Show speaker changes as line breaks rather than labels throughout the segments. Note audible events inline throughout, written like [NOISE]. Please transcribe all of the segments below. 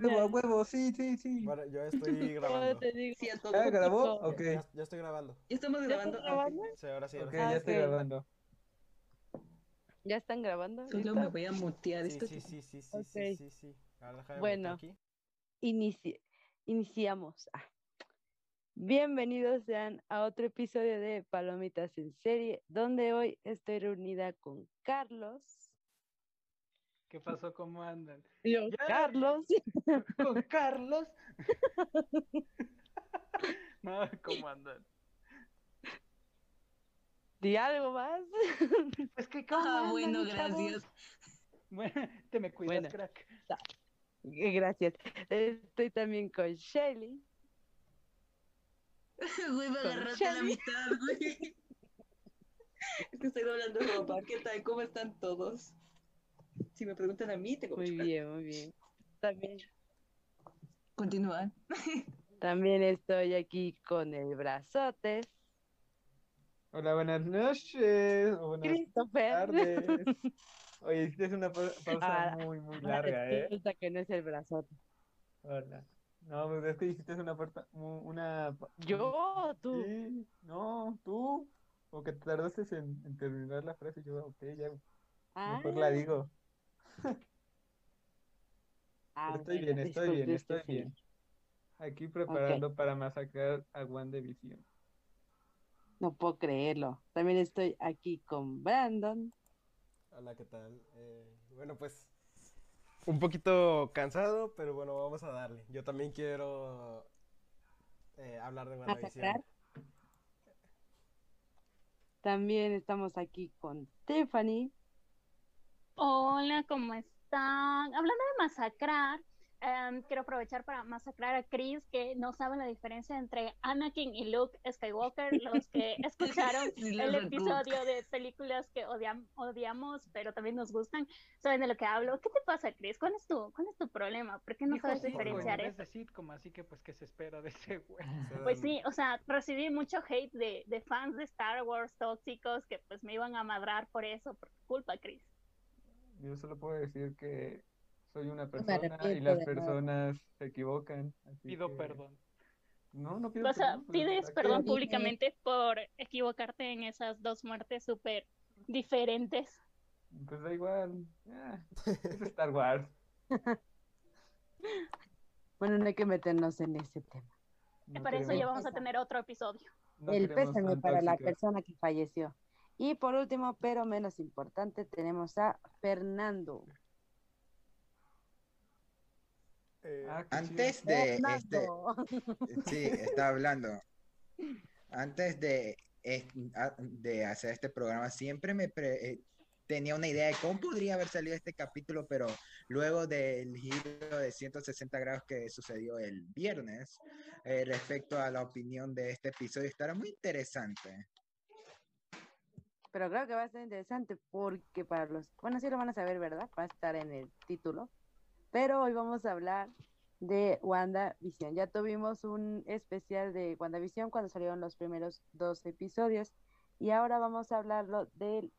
Huevo, huevo, sí, sí, sí.
Bueno, yo [LAUGHS] estoy grabando.
te digo.
Sí.
¿Ya grabó? Ok,
Ya, ya estoy grabando.
¿Ya estamos
¿Ya
grabando?
estás grabando?
Sí, ahora sí. ahora
ok,
sí.
ya
Ah,
estoy grabando.
¿Ya están grabando?
Solo
¿Listo?
me voy a mutear
Sí, sí, sí, sí, sí,
Ok.
sí, sí, sí. Ahora déjame
Bueno.
aquí.
Inici- iniciamos. Ah. Bienvenidos sean a otro episodio de Palomitas en serie, donde hoy estoy reunida con Carlos.
¿Qué pasó? ¿Cómo andan?
Yo,
Ya.
Carlos. [LAUGHS]
¿Con Carlos? [LAUGHS] no, ¿cómo andan?
¿Di algo más? [LAUGHS]
Pues que ¿cómo
Ah,
andan,
bueno,
chavos?
gracias.
Bueno, te me cuidas,
Bueno.
crack.
Eh, Gracias. Estoy también con Shelly.
Güey, me agarraste a la
Shelly.
mitad, güey. Es que estoy doblando ropa. ¿Qué tal? ¿Cómo están todos? Si me preguntan a mí, tengo
Muy bien, muy bien. También,
Continúan. [LAUGHS]
también estoy aquí con el brazote.
Hola, buenas noches. O buenas
Christopher.
tardes. [LAUGHS] Oye, hiciste una pa- pausa
Ah,
muy, muy larga, ¿eh?
resulta que no es el brazote.
Hola. No, pues es que hiciste una puerta, una...
Yo, tú.
Sí, no, tú. O que tardaste en, en terminar la frase. Yo, ok, ya,
Ah,
mejor la digo. [LAUGHS]
ah,
Pero estoy bien, estoy bien, estoy bien. Aquí preparando para masacrar a WandaVision.
No puedo creerlo. También estoy aquí con Brandon.
Hola, ¿qué tal? Eh, bueno, pues un poquito cansado, pero bueno, vamos a darle. Yo también quiero eh, hablar de WandaVision.
¿Masacrar? También estamos aquí con Tiffany.
Hola, ¿cómo están? Hablando de masacrar, em, quiero aprovechar para masacrar a Chris, que no sabe la diferencia entre Anakin y Luke Skywalker. Los que [LAUGHS] escucharon el episodio de películas que odiam- odiamos, pero también nos gustan, saben de lo que hablo. ¿Qué te pasa, Chris? ¿Cuál es tu, cuál es tu problema? ¿Por qué no sabes diferenciar
en
eso?
vez de sitcom, así que pues, ¿qué se espera de ese güey? [LAUGHS]
Pues sí, o sea, recibí mucho hate de, de fans de Star Wars tóxicos que pues me iban a madrar por eso, por tu culpa, Chris.
Yo solo puedo decir que soy una persona y las
nada.
personas se equivocan. así
Pido
que-
perdón.
No, no pido
O sea,
perdón, pues,
pides perdón públicamente por equivocarte en esas dos muertes súper diferentes.
Pues da igual. es Star Wars. [LAUGHS]
Bueno, no hay que meternos en ese tema.
No
Para eso ya vamos a tener otro episodio.
no
El pésame para la persona que falleció. Y por último, pero menos importante, tenemos a Fernando.
eh,
Ah,
Antes de este, sí, estaba hablando. Antes de, de hacer este programa, siempre me pre- eh, tenía una idea de cómo podría haber salido este capítulo, pero luego del giro de 160 grados que sucedió el viernes, eh, respecto a la opinión de este episodio, estará muy interesante.
Pero creo que va a ser interesante porque para los, bueno, sí lo van a saber, ¿verdad? Va a estar en el título. Pero hoy vamos a hablar de WandaVision. Ya tuvimos un especial de WandaVision cuando salieron los primeros dos episodios. Y ahora vamos a hablarlo del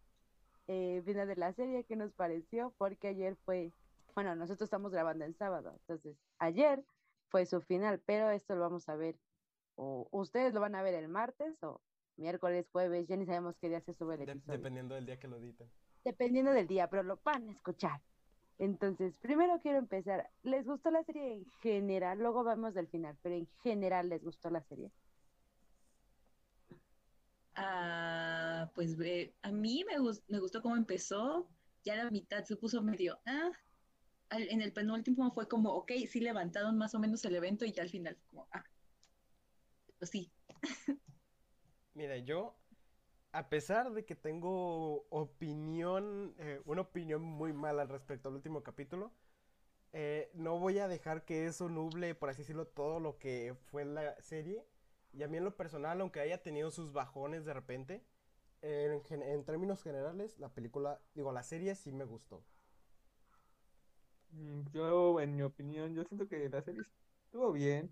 eh, final de la serie, que nos pareció, porque ayer fue, bueno, nosotros estamos grabando en sábado, entonces ayer fue su final, pero esto lo vamos a ver, o ustedes lo van a ver el martes o miércoles, jueves, ya ni sabemos qué día se sube el
de-
episodio
dependiendo del día que lo editen.
dependiendo del día, pero lo van a escuchar. Entonces, primero quiero empezar. ¿Les gustó la serie en general? Luego vamos del final, pero en general les gustó la serie.
Ah, pues ve, a mí me, gus- me gustó cómo empezó. Ya la mitad se puso medio. Ah, al- en el penúltimo fue como, ok, sí levantaron más o menos el evento y ya al final fue como, ah, pues sí. [LAUGHS]
Mira, yo, a pesar de que tengo opinión, eh, una opinión muy mala respecto al último capítulo, eh, no voy a dejar que eso nuble, por así decirlo, todo lo que fue la serie. Y a mí en lo personal, aunque haya tenido sus bajones de repente, en, términos generales, la película, digo, la serie sí me gustó.
Mm, Yo, en mi opinión, yo siento que la serie estuvo bien.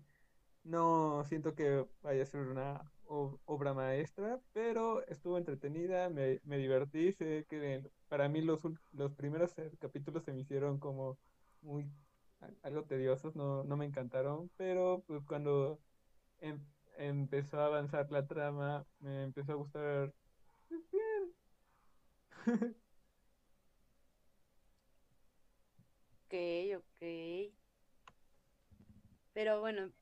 No siento que vaya a ser una obra maestra, pero estuvo entretenida, me, me divertí. Sé que para mí los, los primeros eh, capítulos se me hicieron como muy algo tediosos, no, no me encantaron, pero pues cuando em- empezó a avanzar la trama, me empezó a gustar pues, bien. [LAUGHS]
Ok, ok. Pero bueno,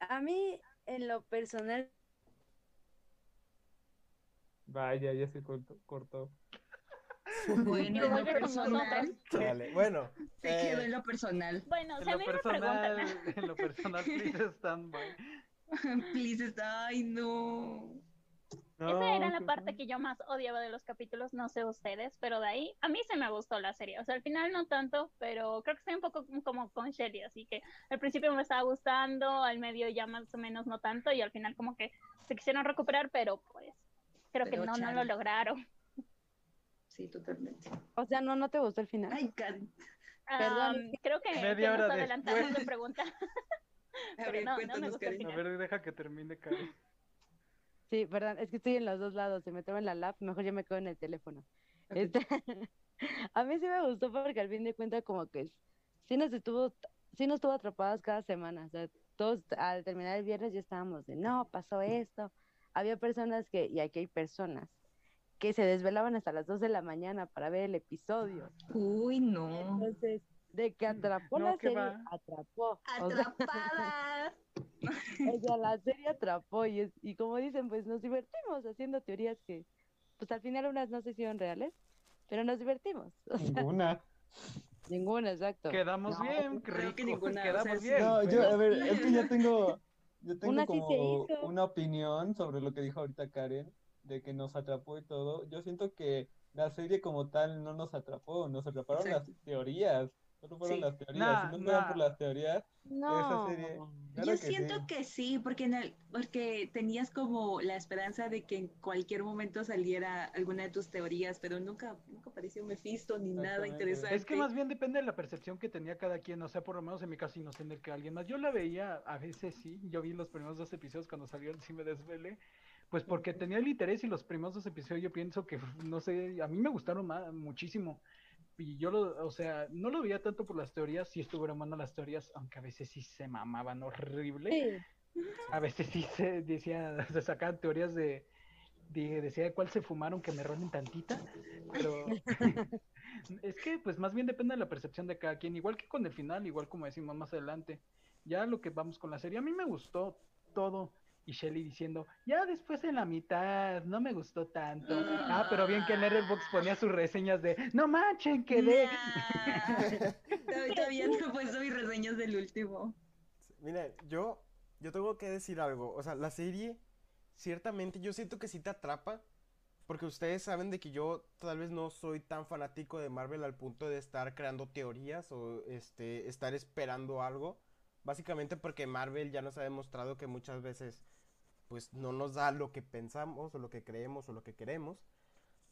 a mí en lo personal,
Vaya, ya se cortó. cortó.
Bueno, en lo personal,
bueno.
se
eh,
quedó en lo personal.
Bueno, o
En
sea,
lo personal, en lo personal, please stand by. [LAUGHS]
Please, está, ay, no.
Esa era la parte que yo más odiaba de los capítulos, no sé ustedes, pero de ahí a mí se me gustó la serie. O sea, al final no tanto, pero creo que estoy un poco como con Shelly, así que al principio me estaba gustando, al medio ya más o menos no tanto, y al final como que se quisieron recuperar, pero pues creo que
Pero
no, no lo lograron.
Sí, totalmente.
o sea, no, no te gustó el final.
Ay, Karen.
Perdón,
creo que,
Media
que nos
hora
adelantamos
después.
de pregunta. [LAUGHS]
A
Pero
ver,
no, no
cuéntanos.
A ver, deja que termine, Karen.
Sí, perdón, es que estoy en los dos lados, se me traba en la lap, mejor yo me quedo en el teléfono. Este, [LAUGHS] a mí sí me gustó porque al fin de cuentas como que sí nos estuvo, sí nos estuvo atrapadas cada semana, o sea, todos al terminar el viernes ya estábamos de, no, pasó esto. Había personas que, y aquí hay personas, que se desvelaban hasta las 2 de la mañana para ver el episodio.
Uy, no.
Entonces, de que atrapó
No,
la
¿qué
serie,
va?
atrapó. O sea,
Atrapada. [LAUGHS]
o sea, la serie atrapó y, es- y como dicen, pues nos divertimos haciendo teorías que, pues al final unas no se hicieron reales, pero nos divertimos. [LAUGHS] O sea,
Ninguna.
ninguna, exacto.
Quedamos
No,
bien,
creo que ninguna, o
quedamos
sea,
bien.
No, yo, a ver, es que yo [LAUGHS] tengo, yo tengo
Una
como una opinión sobre lo que dijo ahorita Karen, de que nos atrapó y todo. Yo siento que la serie como tal no nos atrapó, nos atraparon las teorías. Solo fueron
Sí.
las teorías.
Nah,
si no fueran por las teorías,
No.
serie- Claro
Yo
que
siento
sí.
que sí, porque, en el, porque tenías como la esperanza de que en cualquier momento saliera alguna de tus teorías, pero nunca, nunca apareció Mephisto ni nada interesante.
Es que más bien depende de la percepción que tenía cada quien, o sea, por lo menos en mi caso no el que alguien más. Yo la veía, a veces sí, yo vi los primeros dos episodios cuando salieron, sí me desvelé, pues porque tenía el interés y los primeros dos episodios yo pienso que, no sé, a mí me gustaron ma- muchísimo. Y yo lo, o sea, no lo veía tanto por las teorías, sí estuvieron mal las teorías, aunque a veces sí se mamaban horrible.
Sí.
A veces sí se decía, [LAUGHS] se sacaban teorías de, de- decía de cuál se fumaron que me rolen tantita, pero [LAUGHS] es que pues más bien depende de la percepción de cada quien, igual que con el final, igual como decimos más adelante. Ya lo que vamos con la serie, a mí me gustó todo. Y Shelly diciendo, ya después en la mitad, no me gustó tanto. Ah, pero bien que en Letterboxd ponía sus reseñas de, no manchen, quedé.
Nah. Todavía- Todavía no he puesto mis reseñas del último.
Miren, yo, yo tengo que decir algo. O sea, la serie, ciertamente, yo siento que sí te atrapa. Porque ustedes saben de que yo tal vez no soy tan fanático de Marvel al punto de estar creando teorías o este, estar esperando algo. Básicamente porque Marvel ya nos ha demostrado que muchas veces pues no nos da lo que pensamos o lo que creemos o lo que queremos.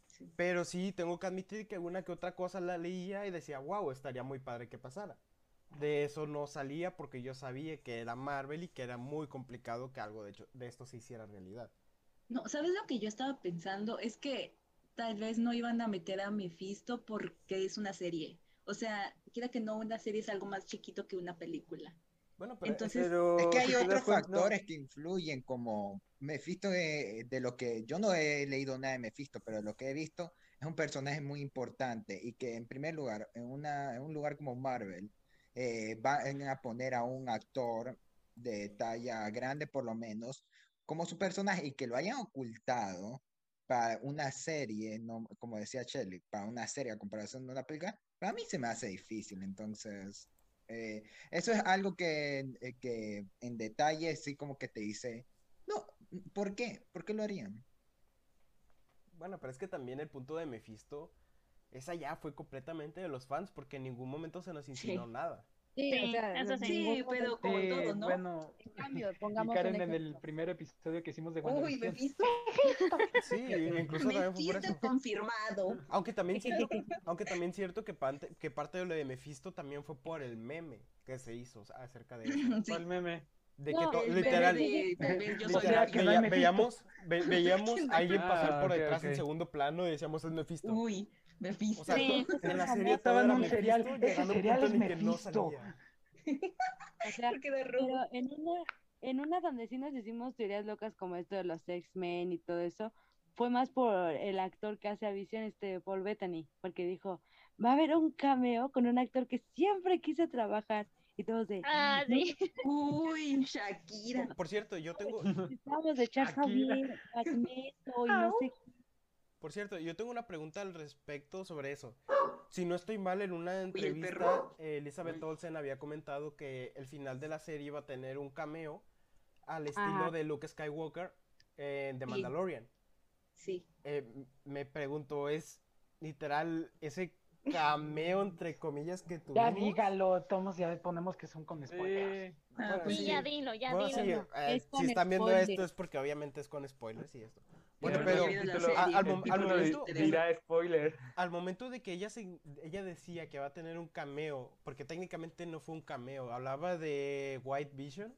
Sí.
Pero sí tengo que admitir que alguna que otra cosa la leía y decía, wow, estaría muy padre que pasara. De eso no salía porque yo sabía que era Marvel y que era muy complicado que algo de, hecho, de esto se hiciera realidad.
No, ¿sabes lo que yo estaba pensando? Es que tal vez no iban a meter a Mephisto porque es una serie. O sea, quiera que no, una serie es algo más chiquito que una película.
Bueno, pero
Entonces-
Pero
Es que hay otros
no,
factores que influyen, como Mephisto, de, de lo que yo no he leído nada de Mephisto, pero lo que he visto es un personaje muy importante y que en primer lugar, en, una, en un lugar como Marvel, eh, van a poner a un actor de talla grande por lo menos como su personaje y que lo hayan ocultado para una serie, no, como decía Shelley, para una serie a comparación de una película, para mí se me hace difícil, entonces... eh, eso es algo que, eh, que en detalle sí como que te dice, no, ¿por qué? ¿Por qué lo harían?
Bueno, pero es que también el punto de Mephisto, esa ya fue completamente de los fans porque en ningún momento se nos insinuó nada.
Sí,
Sí,
o sea,
eso
en
sí.
Sí, pero como
Sí,
todo, ¿no?
bueno,
En cambio,
y
pongamos
Karen
un
en el primer episodio que hicimos de
Uy,
WandaVision.
Mephisto. [LAUGHS]
Sí, [LAUGHS] incluso también fue por eso.
confirmado.
Aunque también [LAUGHS] cierto, aunque también cierto que, parte, que parte de lo de Mephisto también fue por el meme que se hizo o sea, acerca de eso.
Sí.
¿Cuál meme?
De que literal,
de, yo soy
Literal, no
veía-
Mephisto.
veíamos, ve- veíamos a alguien
Ah,
pasar por
ok,
detrás en
ok.
segundo plano y decíamos es Mephisto.
Uy, Mephisto.
O sea,
Sí.
en la serie
Estaba en un serial, ese serial es Mephisto. [LAUGHS]
O sea,
Porque de rojo.
pero en una, en una donde sí nos hicimos teorías locas como esto de los X-Men y todo eso, fue más por el actor que hace a Visión, este Paul Bettany, porque dijo, va a haber un cameo con un actor que siempre quise trabajar. Y todos de,
Ah, sí.
Uy, Shakira.
Por cierto, yo tengo,
Estamos de echar. Javier, Magneto y no sé
por cierto, yo tengo una pregunta al respecto sobre eso. Si no estoy mal, en una entrevista, eh, Elizabeth Olsen había comentado que el final de la serie iba a tener un cameo al estilo
Ajá.
de Luke Skywalker en The. Mandalorian.
Sí.
Eh, me pregunto, ¿es literal ese cameo entre comillas que
Ya
tuvimos?
dígalo, Tomás, ya ponemos que son con spoilers.
Bueno,
pues
Sí,
sí.
ya dilo, ya
Bueno,
dilo.
sí,
no,
eh,
es
si están viendo esto es porque obviamente es con spoilers y esto. Bueno, pero al momento-
dirá spoiler.
al momento de que ella se, ella decía que va a tener un cameo, porque técnicamente no fue un cameo, hablaba de White Vision.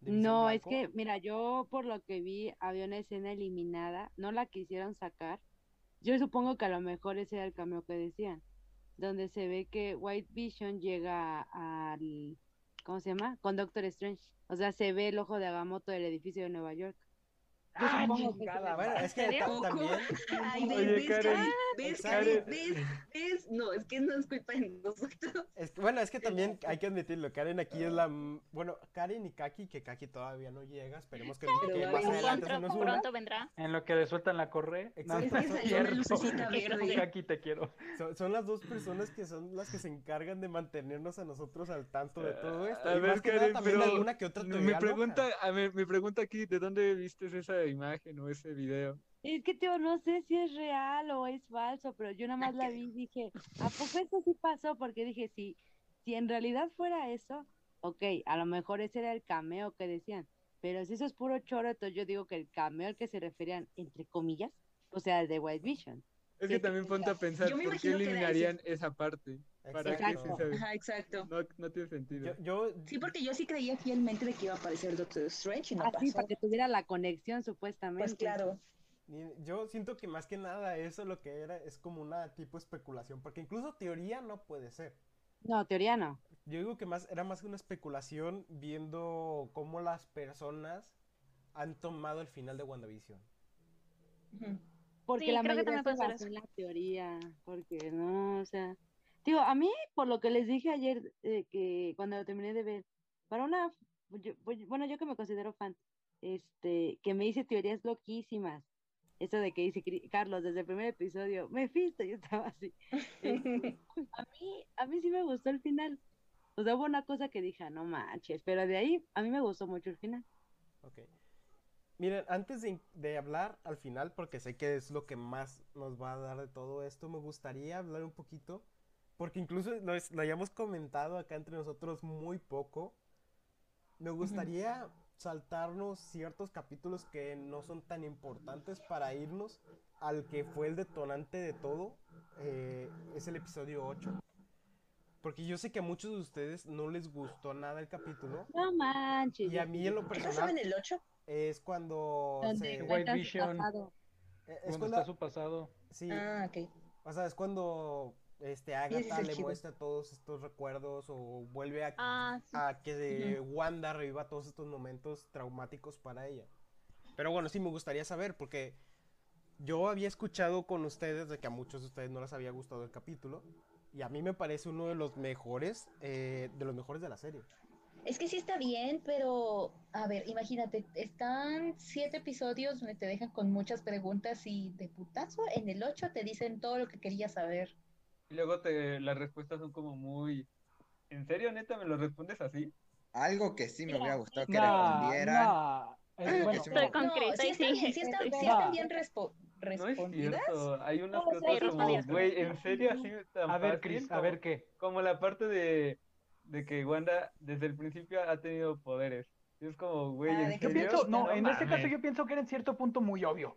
de
No, es que, mira, yo por lo que vi, había una escena eliminada, no la quisieron sacar. Yo supongo que a lo mejor ese era el cameo que decían, donde se ve que White Vision llega al, ¿cómo se llama? Con Doctor Strange. O sea, se ve el ojo de Agamotto del edificio de Nueva York. Yo
Ah, chingada,
Bueno, es que también [LAUGHS]
Ay, ves,
Oye,
ves,
Karen,
Karen, ves,
exacto.
Karen, ves, ves. No, es que no es culpa de nosotros. [LAUGHS]
Es que- bueno, es que también hay que admitirlo, Karen aquí es la... m- Bueno, Karen y Kaki, que Kaki todavía no llega, esperemos que,
Pero
que
va a
más adelante se
Pronto,
nos una.
pronto vendrá.
En lo que le sueltan la correa.
Exacto.
No,
Es
no
que
es
salió una
cierto.
lucecita [LAUGHS] verde.
Aquí te quiero.
Son, son las dos personas que son las que se encargan de mantenernos a nosotros al tanto de todo esto.
A
y
ver,
más que nada también
pero
alguna que otra
Mi
teoría
pregunta, a ver, mi pregunta aquí, ¿de dónde viste esa imagen o ese video?
Es que, tío, no sé si es real o es falso, pero yo nada más la vi y dije, ¿a poco eso sí pasó? Porque dije, si, si en realidad fuera eso, ok, a lo mejor ese era el cameo que decían, pero si eso es puro choro, entonces yo digo que el cameo al que se referían, entre comillas, o sea, el de White Vision.
Es que también ponte a pensar por qué
imagino que
eliminarían esa parte. ¿Para?
Exacto.
Ajá, exacto.
No, no tiene sentido.
Yo, yo
Sí, porque yo sí creía fielmente de que iba a aparecer Doctor Strange y no
Así,
pasó.
para que tuviera la conexión, supuestamente.
Pues claro.
Yo siento que más que nada eso lo que era es como una tipo especulación, porque incluso teoría no puede ser.
No, teoría no.
Yo digo que más era más una especulación viendo cómo las personas han tomado el final de WandaVision.
Ujú.
Porque
Sí,
la
creo
mayoría se basó en la teoría, porque no, o sea, digo, a mí, por lo que les dije ayer, eh, que cuando lo terminé de ver, para una, yo- pues, bueno, yo que me considero fan, este, que me hice teorías loquísimas, eso de que dice Carlos desde el primer episodio, me fisto, yo estaba así. Este, [LAUGHS] a mí, a mí sí me gustó el final. O sea, hubo una cosa que dije, "Ah, no manches, pero de ahí a mí me gustó mucho el final.
Ok. Miren, antes de, de hablar al final, porque sé que es lo que más nos va a dar de todo esto, me gustaría hablar un poquito, porque incluso lo, es- lo hayamos comentado acá entre nosotros muy poco. Me gustaría saltarnos ciertos capítulos que no son tan importantes para irnos al que fue el detonante de todo. eh, es el episodio 8. Porque yo sé que a muchos de ustedes no les gustó nada el capítulo.
No manches.
Y a mí en lo
¿Qué pasaba
personal
en el 8?
Es cuando se-
White Vision.
pasado.
eh, es
Cuando está su pasado.
sí,
Ah, ok.
o sea, es cuando este
es
Agatha
el
le muestra todos estos recuerdos o vuelve a,
Ah, sí.
a que Wanda reviva todos estos momentos traumáticos para ella. Pero bueno, sí me gustaría saber porque yo había escuchado con ustedes de que a muchos de ustedes no les había gustado el capítulo y a mí me parece uno de los mejores eh, de los mejores de la serie.
Es que sí está bien, pero a ver, imagínate, están siete episodios donde te dejan con muchas preguntas y de putazo en el 8 te dicen todo lo que querías saber.
Y luego te, las respuestas son como muy... ¿En serio, neta, me lo respondes así?
Algo que sí me hubiera gustado que
No,
respondieran.
bueno,
Estoy
Estoy concreta
sí
sí.
bien, sí están, sí bien respo-
No es
respondidas.
cierto. Hay unas otras como, güey, ¿en serio así tan
a ver? Chris, a ver qué.
Como la parte de, de que Wanda desde el principio ha tenido poderes. Y es como, güey,
Ah,
¿en
Yo
serio?
pienso, no, en este caso yo pienso que era en cierto punto muy obvio.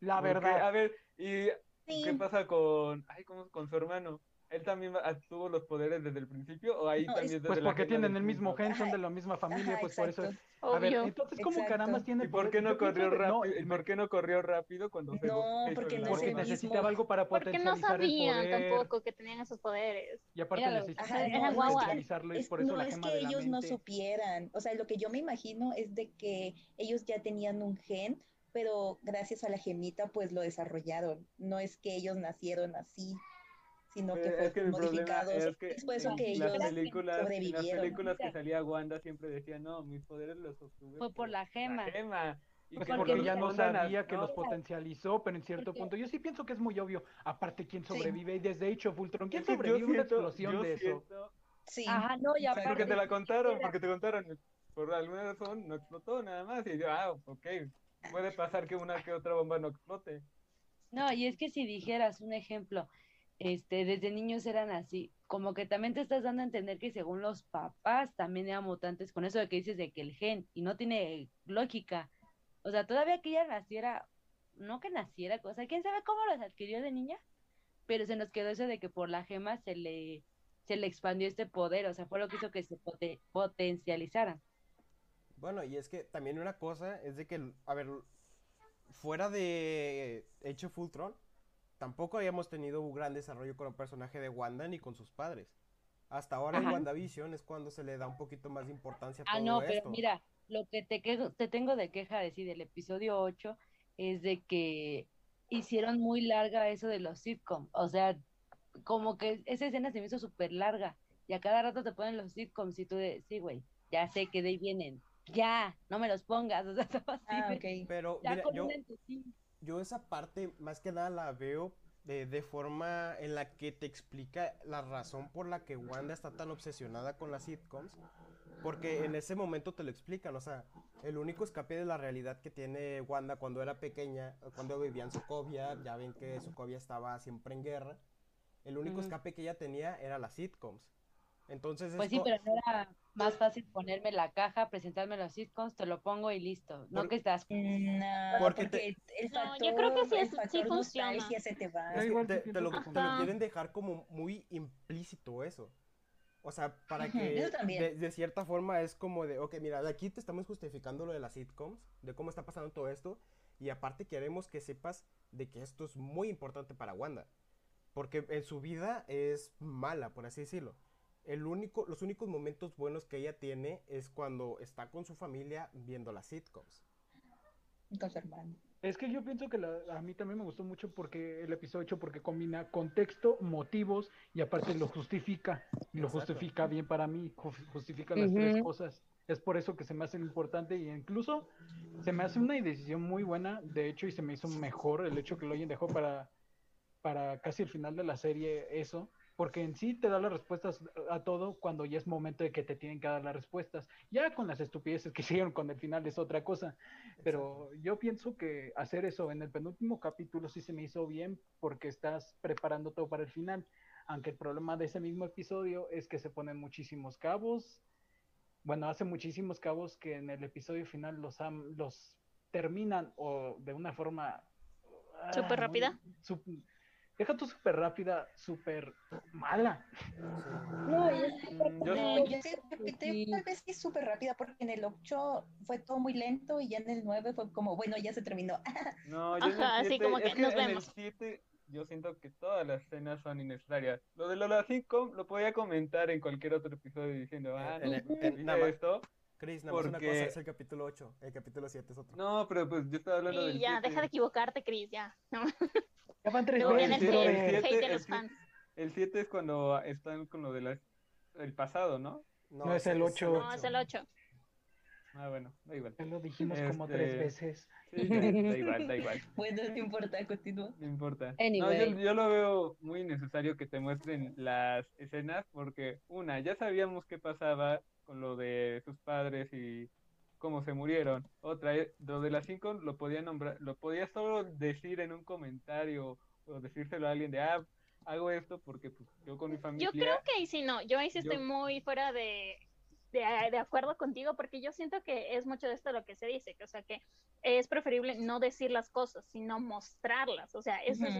La verdad.
A ver, ¿y
Sí.
qué pasa con, ay, ¿cómo, con su hermano? Él también tuvo los poderes desde el principio o ahí
No,
también
es-
desde
Pues
la
porque tienen el mismo gen, son de la misma familia,
ajá,
pues por eso.
exacto.
A ver,
Obvio.
entonces, ¿cómo
Exacto.
carambas tiene
¿Y por
poder?
qué no corrió
que- no,
rápido? ¿Y
me-
por qué no corrió rápido cuando se
No, porque
el
no es?
Porque
el mismo.
necesitaba algo para
Porque no
potencializar el
sabían
poder.
tampoco que tenían esos poderes.
Y aparte
Míralo,
necesitaba
Ajá,
Era
no, no es
potencializarlo y
es-
por eso
no
la
es
gema
que
de la
ellos no
mente.
supieran. O sea, lo que yo me imagino es de que ellos ya tenían un gen, pero gracias a la gemita pues lo desarrollaron. No es que ellos nacieron así, sino que
Eh,
fue
es que
modificados.
es que
Es por eso que
las
ellos
películas, en las
sobrevivieron.
películas que salía Wanda siempre decía, no, mis poderes los obtuve
Fue por la gema.
gema. Y
Pues
que
porque
los
ya no sabía que los
no,
potencializó, pero en cierto
Porque-
punto yo sí pienso que es muy obvio. Aparte, ¿quién
Sí.
sobrevive? Y desde Age of Ultron, ¿quién sobrevive a una explosión de eso?
siento-
Sí.
Ajá, no, y
Exacto.
Porque
aparte.
te la contaron, porque te contaron. Por alguna razón no explotó nada más. Y yo, ah, ok. Puede pasar que una que otra bomba no explote.
No, y es que si dijeras un ejemplo, este, desde niños eran así, como que también te estás dando a entender que según los papás también eran mutantes, con eso de que dices de que el gen, y no tiene lógica. O sea, todavía que ella naciera, no que naciera, o sea, quién sabe cómo los adquirió de niña, pero se nos quedó eso de que por la gema se le, se le expandió este poder, o sea, fue lo que hizo que se pote- potencializaran.
Bueno, y es que también una cosa es de que, a ver, fuera de Age of Ultron, tampoco habíamos tenido un gran desarrollo con el personaje de Wanda ni con sus padres. Hasta ahora en. WandaVision es cuando se le da un poquito más de importancia a
Ah,
todo
no,
esto.
pero mira, lo que te, quejo- te tengo de queja decir del episodio 8 es de que hicieron muy larga eso de los sitcoms. O sea, como que esa escena se me hizo súper larga. Y a cada rato te ponen los sitcoms y tú de, sí, güey, ya sé que de ahí vienen. Ya, no me los pongas. [LAUGHS] O sea, estaba así
Ah.
Pero
ya
mira, yo. Yo esa parte más que nada la veo de, de forma en la que te explica la razón por la que Wanda está tan obsesionada con las sitcoms. Porque en ese momento te lo explican, o sea, el único escape de la realidad que tiene Wanda cuando era pequeña, cuando vivía en Sokovia, ya ven que Sokovia estaba siempre en guerra, el único escape que ella tenía era las sitcoms. Entonces es
Pues sí,
co-
pero no era más fácil ponerme la caja, presentarme los sitcoms, te lo pongo y listo. No que estás
No,
Porque
porque,
te-
el,
No, yo creo que sí
el
es- sí funciona.
se te va.
Igual
te, lo, te quieren dejar como muy implícito eso. O sea, para que de cierta forma es como de, ok, mira, de aquí te estamos justificando lo de las sitcoms, de cómo está pasando todo esto, y aparte queremos que sepas de que esto es muy importante para Wanda, porque en su vida es mala, por así decirlo. El único, los únicos momentos buenos que ella tiene es cuando está con su familia viendo las sitcoms.
Su hermano.
Es que yo pienso que la- a mí también me gustó mucho porque el episodio 8 porque combina contexto, motivos y aparte lo justifica. Y lo
Exacto.
justifica bien para mí, ju- justifica las tres
Ujú.
cosas. Es por eso que se me hace importante y incluso se me hace una decisión muy buena, de hecho, y se me hizo mejor el hecho que lo hayan dejado para, para casi el final de la serie eso, porque en sí te da las respuestas a todo cuando ya es momento de que te tienen que dar las respuestas. Ya con las estupideces que [LAUGHS] hicieron con el final es otra cosa. Pero yo pienso que hacer eso en el penúltimo capítulo sí se me hizo bien porque estás preparando todo para el final. Aunque el problema de ese mismo episodio es que se ponen muchísimos cabos. Bueno, hace muchísimos cabos que en el episodio final los, am- los terminan o de una forma... ah,
¿Súper
muy-
rápida?
Deja tú súper rápida, súper mala.
No, y es que
Mm, yo-
No, yo
Sí.
tal vez sí es súper rápida porque en el 8 fue todo muy lento y ya en el 9 fue como, bueno, ya se terminó. [LAUGHS]
No, yo en el
Ajá, así como que
es
nos
en el
vemos.
7 yo siento que todas las escenas son innecesarias. Lo de Lola sitcom lo podía comentar en cualquier otro episodio diciendo, ah,
En-
no,
en-
pues,
en-
hice
nada más.
esto.
Chris, nada más una cosa es el capítulo 8, el capítulo 7 es otro.
No, pero pues yo estaba hablando del
Y ya,
7.
deja de equivocarte, Chris, ya. No,
Ya van tres veces,
el
sí,
hate,
el
el
siete-
hate de
el
los fans.
El 7 es cuando están con lo del el pasado, ¿no?
No, es el ocho.
No, es el 8.
Ah, bueno, da igual.
Ya lo dijimos como tres
Este,
veces.
Sí, da, da igual, da igual. [LAUGHS]
Bueno, no importa, continúa.
No importa.
Anyway.
No, yo, yo lo veo muy necesario que te muestren las escenas porque, una, ya sabíamos qué pasaba con lo de sus padres y cómo se murieron. Otra, eh, lo de las cinco lo podía nombrar, lo podía solo decir en un comentario o decírselo a alguien de, ah, hago esto porque pues, yo con mi familia...
Yo creo que ahí sí no, yo ahí sí estoy
Yo-
muy fuera de, de, de acuerdo contigo porque yo siento que es mucho de esto lo que se dice, que o sea que es preferible no decir las cosas, sino mostrarlas, o sea, eso es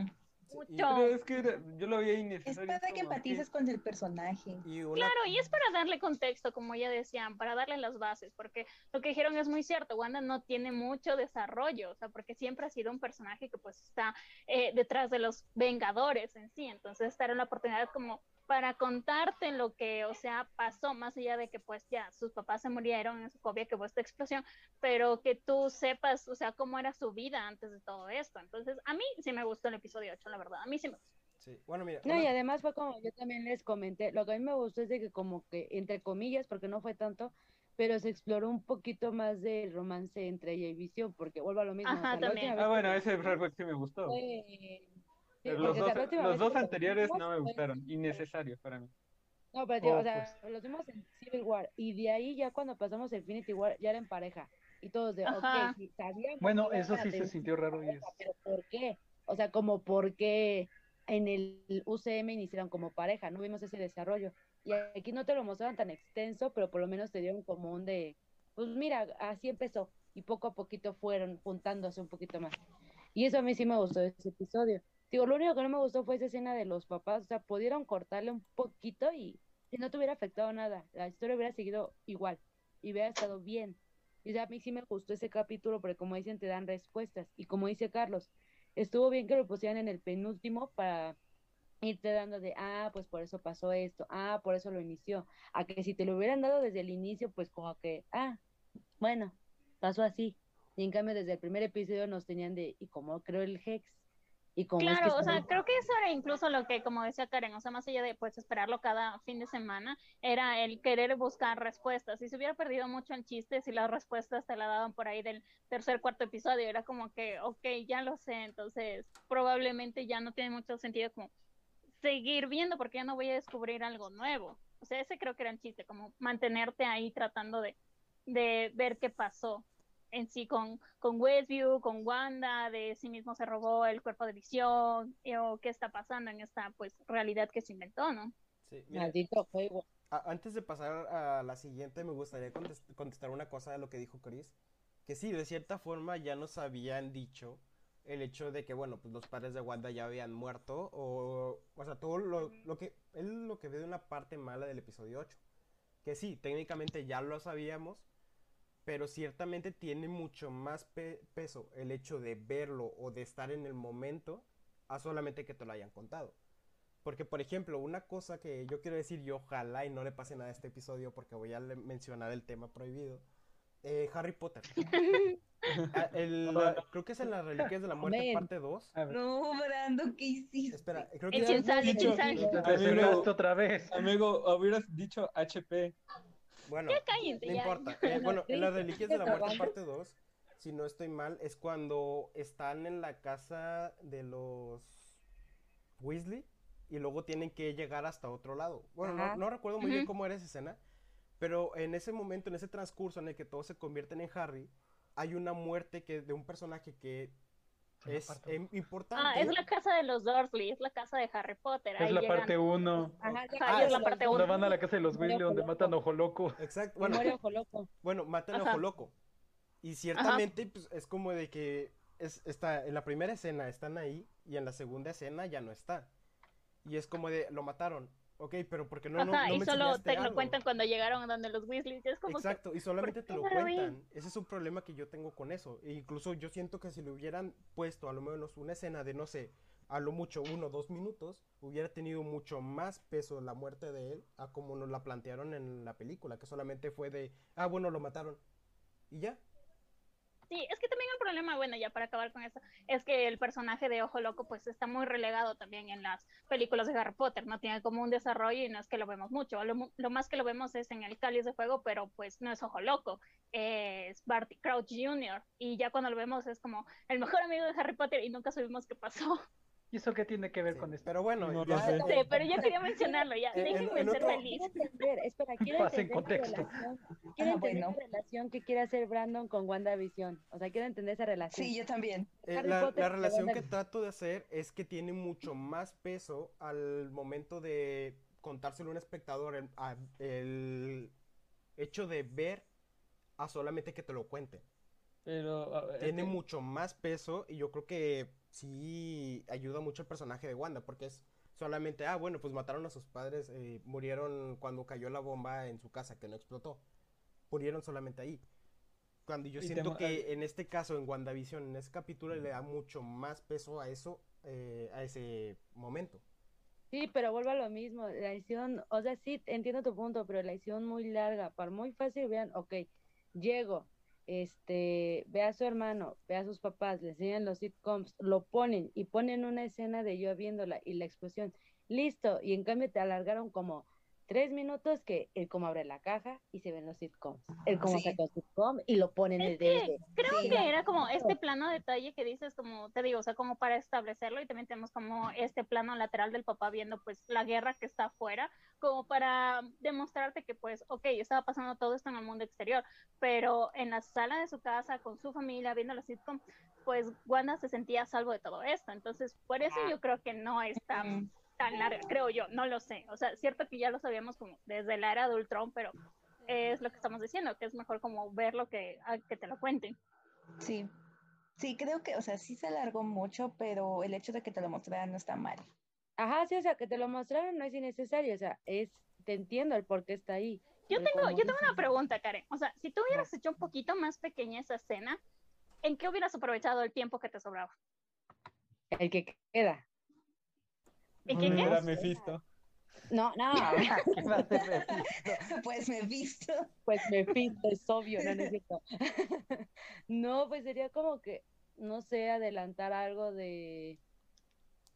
Mucho.
Pero es que yo lo veía
Es
innecesario.
para que empatices con el personaje.
Y una...
Claro, y es para darle contexto, como ya decían, para darle las bases, porque lo que dijeron es muy cierto, Wanda no tiene mucho desarrollo, o sea, porque siempre ha sido un personaje que pues está eh, detrás de los Vengadores en sí, entonces esta era una oportunidad como para contarte lo que, o sea, pasó, más allá de que pues ya sus papás se murieron en Sokovia, que fue esta explosión, pero que tú sepas, o sea, cómo era su vida antes de todo esto. Entonces, a mí sí me gustó el episodio 8, la verdad, a mí sí me gustó.
Sí, bueno, mira.
No,
una-
y además fue como yo también les comenté, lo que a mí me gustó es de que como que, entre comillas, porque no fue tanto, pero se exploró un poquito más del romance entre ella y Visión, porque vuelvo a lo mismo. o
Ajá,
sea,
también.
Ah,
que
bueno, ese flashback sí me gustó.
fue- sí,
Pero los dos, los anteriores no me gustaron, innecesarios para mí.
No, pero tío,
Oh,
o sea,
pues.
los vimos en Civil War, y de ahí ya cuando pasamos a Infinity War ya eran pareja, y todos de,
Ajá.
ok, sí, sabíamos
Bueno, eso sí se sintió raro y es-
pero ¿por qué? O sea, como por qué en el UCM iniciaron como pareja, no vimos ese desarrollo. Y aquí no te lo mostraron tan extenso, pero por lo menos te dieron como un de, pues mira, así empezó. Y poco a poquito fueron juntándose un poquito más. Y eso a mí sí me gustó de ese episodio. Digo, lo único que no me gustó fue esa escena de los papás. O sea, pudieron cortarle un poquito y, no te hubiera afectado nada. La historia hubiera seguido igual y hubiera estado bien. Y sea, a mí sí me gustó ese capítulo porque como dicen, te dan respuestas. Y como dice Carlos, estuvo bien que lo pusieran en el penúltimo para irte dando de, ah, pues por eso pasó esto, ah, por eso lo inició. A que si te lo hubieran dado desde el inicio, pues como que, ah, bueno, pasó así. Y en cambio desde el primer episodio nos tenían de, ¿y cómo creó el Hex? Y cómo es que
Claro, o sea, creo que eso era incluso lo que, como decía Karen, o sea, más allá de pues esperarlo cada fin de semana, era el querer buscar respuestas. Si se hubiera perdido mucho el chiste, si las respuestas te la daban por ahí del tercer, cuarto episodio, era como que, ok, ya lo sé, entonces probablemente ya no tiene mucho sentido como seguir viendo porque ya no voy a descubrir algo nuevo. O sea, ese creo que era el chiste, como mantenerte ahí tratando de, de ver qué pasó en sí con, con Westview, con Wanda, de sí mismo se robó el cuerpo de visión, eh, o qué está pasando en esta pues realidad que se inventó, ¿no?
Sí, mira, a- antes de pasar a la siguiente, me gustaría contest- contestar una cosa de lo que dijo Chris. Que sí, de cierta forma ya nos habían dicho el hecho de que, bueno, pues los padres de Wanda ya habían muerto, o, o sea, todo lo, lo que, él lo que ve de una parte mala del episodio 8. Que sí, técnicamente ya lo sabíamos, pero ciertamente tiene mucho más pe- peso el hecho de verlo o de estar en el momento a solamente que te lo hayan contado. Porque, por ejemplo, una cosa que yo quiero decir, y ojalá y no le pase nada a este episodio porque voy a mencionar el tema prohibido. eh, Harry Potter. [LAUGHS] Ah, el- la- creo que es en las Reliquias de la Muerte,
Amén.
parte 2.
A ver,
No, Brando, ¿qué hiciste?
Espera, creo que
sale.
te
Amigo.
desvelaste otra vez.
Amigo, hubieras dicho HP.
Bueno,
Cállense
no
ya.
importa. Eh, bueno, en las Reliquias de la Muerte, parte 2, si no estoy mal, es cuando están en la casa de los Weasley y luego tienen que llegar hasta otro lado. Bueno, no, recuerdo muy bien cómo era esa escena, pero en ese momento, en ese transcurso en el que todos se convierten en Harry, hay una muerte que de un personaje que es em, importante.
Ah, es la casa de los Dursley, es la casa de Harry Potter.
Es
ahí
la
llegan-
parte 1.
Ajá,
Ajá,
Ah,
es la
es
parte
Donde
uno.
van a la casa de los Weasley, donde matan a Ojo Loco.
Exacto. Bueno,
ojo loco.
Bueno, matan a. Ojo Loco. Y ciertamente pues, es como de que es, está, en la primera escena están ahí y en la segunda escena ya no está. Y es como de, lo mataron. Ok, pero porque no, no,
Ajá,
no
y
me
solo te lo cuentan cuando llegaron donde los Weasley. y Es como que,
Exacto, y solamente te lo
no
cuentan. Ese es un problema que yo tengo con eso. E incluso yo siento que si le hubieran puesto a lo menos una escena de, no sé, a lo mucho uno o dos minutos, hubiera tenido mucho más peso la muerte de él a como nos la plantearon en la película, que solamente fue de, ah, bueno, lo mataron. Y ya.
Sí, es que también el problema, bueno, ya para acabar con esto, es que el personaje de Ojo Loco pues está muy relegado también en las películas de Harry Potter, no tiene como un desarrollo y no es que lo vemos mucho, lo, lo más que lo vemos es en el Cáliz de Fuego, pero pues no es Ojo Loco, es Barty Crouch Jr. y ya cuando lo vemos es como el mejor amigo de Harry Potter y nunca supimos qué pasó.
¿Y eso qué tiene que ver
Sí,
con esto?
Pero bueno,
No
ya-
lo sé.
Sí, pero yo quería mencionarlo ya,
En- en-
déjenme
en
ser
otro-
feliz.
Quiero entender, espera, quiero
Pasa
entender
contexto.
relación, quiero
Ah,
entender
bueno.
la relación que quiere hacer Brandon con WandaVision. O sea, quiero entender esa relación.
Sí, yo también.
Eh, la, relación que trato de hacer es que tiene mucho más peso al momento de contárselo a un espectador el, a- el hecho de ver a solamente que te lo cuenten.
Pero. a ver,
Tiene mucho más peso y yo creo que sí ayuda mucho el personaje de Wanda, porque es solamente, ah, bueno, pues mataron a sus padres, eh, murieron cuando cayó la bomba en su casa, que no explotó. Murieron solamente ahí. Cuando yo
Y
siento que en este caso, en WandaVision, en ese capítulo, le da mucho más peso a eso, eh, a ese momento.
Sí, pero vuelvo a lo mismo, la hicieron, o sea, sí, entiendo tu punto, pero la hicieron muy larga, para muy fácil, vean, ok, llego, este, ve a su hermano, ve a sus papás, le enseñan los sitcoms, lo ponen y ponen una escena de yo viéndola y la explosión, listo, y en cambio te alargaron como tres minutos que el cómo abre la caja y se ven los sitcoms, el cómo
Sí.
saca el sitcom y lo ponen en el DVD.
creo
Sí.
que era como este plano detalle que dices, como te digo, o sea, como para establecerlo y también tenemos como este plano lateral del papá viendo pues la guerra que está afuera, como para demostrarte que pues, ok, estaba pasando todo esto en el mundo exterior, pero en la sala de su casa con su familia viendo la sitcom, pues Wanda se sentía a salvo de todo esto, entonces por eso yo creo que no es tan, larga, creo yo, no lo sé, o sea, cierto que ya lo sabíamos como desde la era de Ultron, pero es lo que estamos diciendo, que es mejor como verlo que, a que te lo cuenten.
Sí. Sí, creo que, o sea, sí se alargó mucho, pero el hecho de que te lo mostraran no está mal.
Ajá, sí, o sea, que te lo mostraron no es innecesario, o sea, es, te entiendo el por qué está ahí.
Yo
pero
tengo, yo tengo una pregunta, Karen. O sea, si tú hubieras hecho un poquito más pequeña esa escena, ¿en qué hubieras aprovechado el tiempo que te sobraba?
El que queda.
¿En qué
Era
qué?
No.
Mephisto.
No, no, [LAUGHS]
¿Qué va a hacer [LAUGHS] Mephisto?
Pues me he visto.
pues me pinto, es obvio, no, no es cierto. [LAUGHS] No, pues sería como que, no sé, adelantar algo de,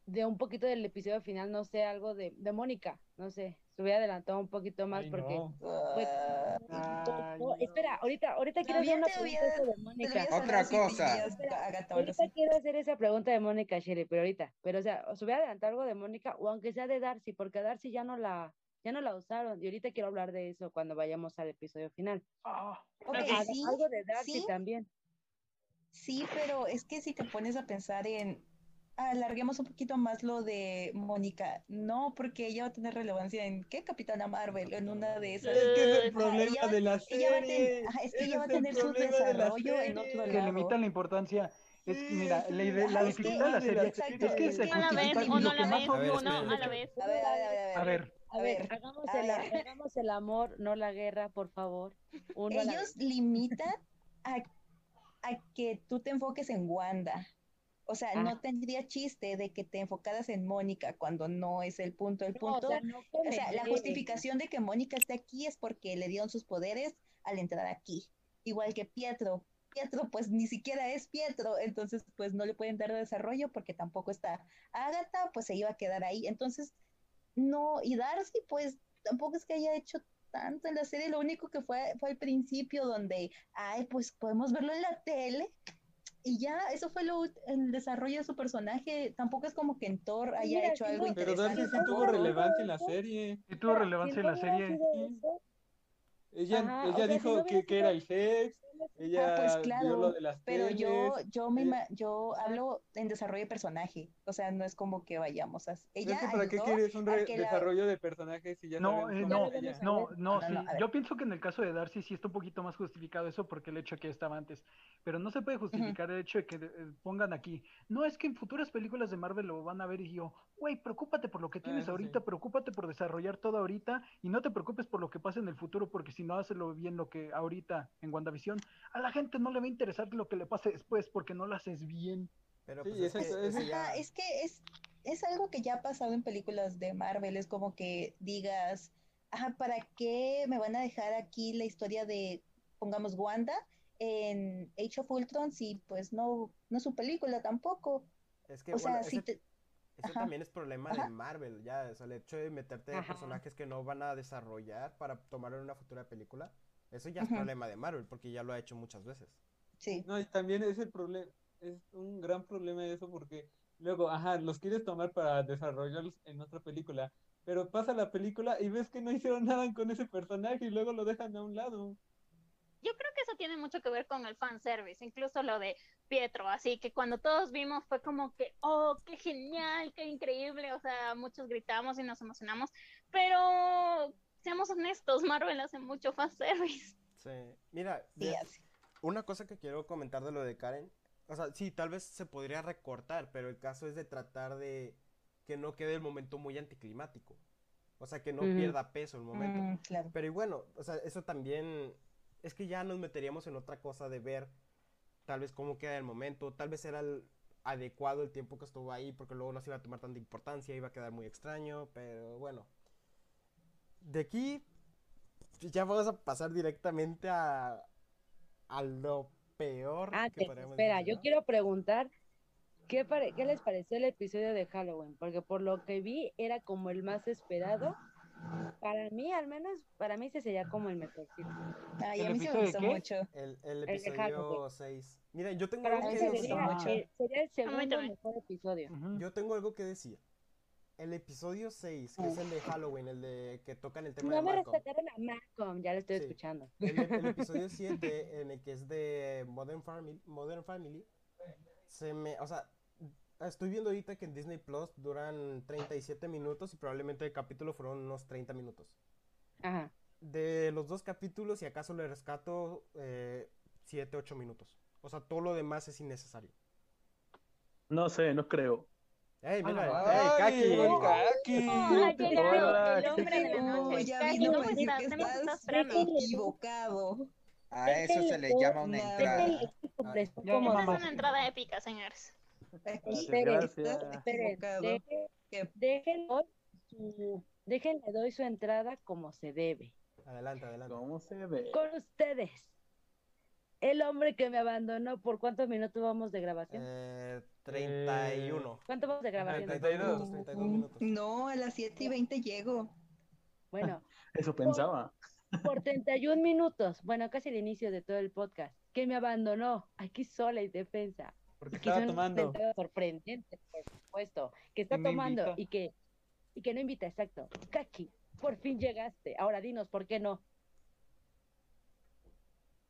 de un poquito del episodio final, no sé, algo de, de Mónica, no sé, se hubiera adelantado un poquito más
Ay,
porque...
no.
pues,
Ay,
no,
no.
espera, ahorita, ahorita quiero hacer una pregunta
hubiera- te
Mónica.
Otra cosa.
Ahorita quiero hacer esa pregunta de Mónica, Sherry, pero ahorita, pero o sea, os voy a adelantar algo de Mónica, o aunque sea de Darcy, porque a Darcy ya no la, ya no la usaron, y ahorita quiero hablar de eso cuando vayamos al episodio final.
Ah,
Ok,
Algo-
sí,
algo de Darcy
sí.
también.
Sí, pero es que si te pones a pensar en alarguemos un poquito más lo de Mónica, no, porque ella va a tener relevancia en qué Capitana Marvel, en una de esas.
Es que es el problema
ella-
de la
ella va a ten-
serie.
ajá, es que ella va a tener su
problema de la
desarrollo en
serie.
otro
que
lado.
limitan la importancia. Es que, mira, la,
es
idea- la dificultad de la serie
Exacto,
es que
es
se
que-
A la vez, o no
que
la
A ver,
uno
esperen,
a la vez.
A ver, a ver, a ver,
A ver,
A ver, hagamos,
a
el,
ver.
hagamos el amor, no la guerra, por favor. Uno a la
ellos
vez.
limitan a, a que tú te enfoques en Wanda. O sea,
Ah.
no tendría chiste de que te enfocaras en Mónica cuando no es el punto. El
No,
punto,
o sea, no que
o
me
sea, la justificación de que Mónica esté aquí es porque le dieron sus poderes al entrar aquí. Igual que Pietro. Pietro, pues ni siquiera es Pietro, entonces pues no le pueden dar desarrollo porque tampoco está Agatha, pues se iba a quedar ahí. Entonces, no, y Darcy, pues tampoco es que haya hecho tanto en la serie, lo único que fue fue al principio donde, ay, pues podemos verlo en la tele. Y ya, eso fue lo, el desarrollo de su personaje. Tampoco es como que en Thor haya
Mira,
hecho algo
Pero
interesante.
Darcy sí tuvo relevancia en la serie.
sí tuvo relevancia en la serie.
Ella,
Ajá,
ella
si
dijo
no
que, que era el sex, ella
Ah, pues claro,
lo de las
Pero yo,
teles.
yo me
ella-
ima- yo hablo en desarrollo de personaje. O sea, no es como que vayamos a.
Es
Ella
que ¿Para qué quieres un
que la-
desarrollo de personajes si ya
No, eh, no,
es ella?
no, no,
No, no,
sí.
no.
Yo pienso que en el caso de Darcy sí está un poquito más justificado eso porque el hecho que estaba antes. Pero no se puede justificar el hecho de que eh, pongan aquí. No es que en futuras películas de Marvel lo van a ver y yo, güey, preocúpate por lo que tienes
eso sí.
ahorita, preocúpate por desarrollar todo ahorita y no te preocupes por lo que pase en el futuro porque si no haces lo bien lo que ahorita en WandaVision, a la gente no le va a interesar lo que le pase después porque no lo haces bien.
Pero
Sí,
pues es que
es-
ya-
Ajá, es que es, es algo que ya ha pasado en películas de Marvel. Es como que digas, ajá, ¿para qué me van a dejar aquí la historia de, pongamos, Wanda en Age of Ultron si pues no, no es su película tampoco?
es que,
O
bueno,
sea, si te...
También es problema de. Marvel, ya, o sea, el hecho de meterte
Ajá.
personajes que no van a desarrollar para tomarlo en una futura película, eso ya es problema de Marvel, porque ya lo ha hecho muchas veces.
Sí.
No, y también es el problema, es un gran problema eso porque luego, ajá, los quieres tomar para desarrollarlos en otra película, pero pasa la película y ves que no hicieron nada con ese personaje y luego lo dejan a un lado.
Yo creo que eso tiene mucho que ver con el fanservice, incluso lo de Pietro, así que cuando todos vimos fue como que, oh, qué genial, qué increíble, o sea, muchos gritamos y nos emocionamos, pero seamos honestos, Marvel hace mucho fanservice.
Sí. Mira,
Sí,
de-
así.
una cosa que quiero comentar de lo de Karen O sea, sí, tal vez se podría recortar, pero el caso es de tratar de que no quede el momento muy anticlimático. O sea, que no pierda peso el momento.
Mm, claro.
Pero y bueno, o sea, eso también es que ya nos meteríamos en otra cosa de ver tal vez cómo queda el momento, tal vez era el adecuado el tiempo que estuvo ahí porque luego no se iba a tomar tanta importancia, iba a quedar muy extraño, pero bueno. De aquí ya vamos a pasar directamente a, a lo peor que
Antes,
podríamos
espera,
decir,
yo
¿no?
quiero preguntar, ¿qué, pare- ¿qué les pareció el episodio de Halloween? Porque por lo que vi era como el más esperado. Para mí, al menos, para mí ese sería como el mejorcito.
Ay,
¿El
a mí
episodio
me
de
gustó
qué?
mucho.
El, episodio
Halloween.
6. Mira, yo tengo
Para
algo que decir.
sería, el segundo mejor episodio.
Yo tengo algo que decir. El episodio 6, que es el de Halloween, el de que tocan el tema
No
de
me
Malcolm.
respetaron a Malcolm, ya lo estoy
Sí.
escuchando.
El, el [LAUGHS] episodio 7, en el que es de Modern Family, Modern Family, se me, o sea, estoy viendo ahorita que en Disney Plus duran 37 minutos y probablemente el capítulo fueron unos 30 minutos.
Ajá.
De los dos capítulos, si acaso le rescato 7, 8 minutos. O sea, todo lo demás es innecesario.
No sé, no creo.
¡Ey, mira!
Ay,
¡Ey, Kaki!
Kaki.
Hola, llegado
Hola,
el hombre de la
No,
noche.
ya vino
¿cómo estás?
estás equivocado.
A eso se le llama una entrada.
Esta es una entrada épica, señores.
Esperen, esperen, doy su, déjenle doy su entrada como se debe.
Adelante, adelante.
¿Cómo se ve?
Con ustedes, el hombre que me abandonó, ¿por cuántos minutos vamos de grabación?
Eh, 31.
¿Cuánto vamos de grabación?
32 minutos, 32 minutos.
No, a las 7 y 20 llego.
Bueno, [LAUGHS]
Eso pensaba.
por 31 minutos, bueno, casi el inicio de todo el podcast, que me abandonó aquí sola y defensa.
Porque
que
estaba tomando.
sorprendente, por supuesto, que está tomando
invita.
y que, y que no invita, exacto. Kaki, por fin llegaste. Ahora dinos, ¿por qué no?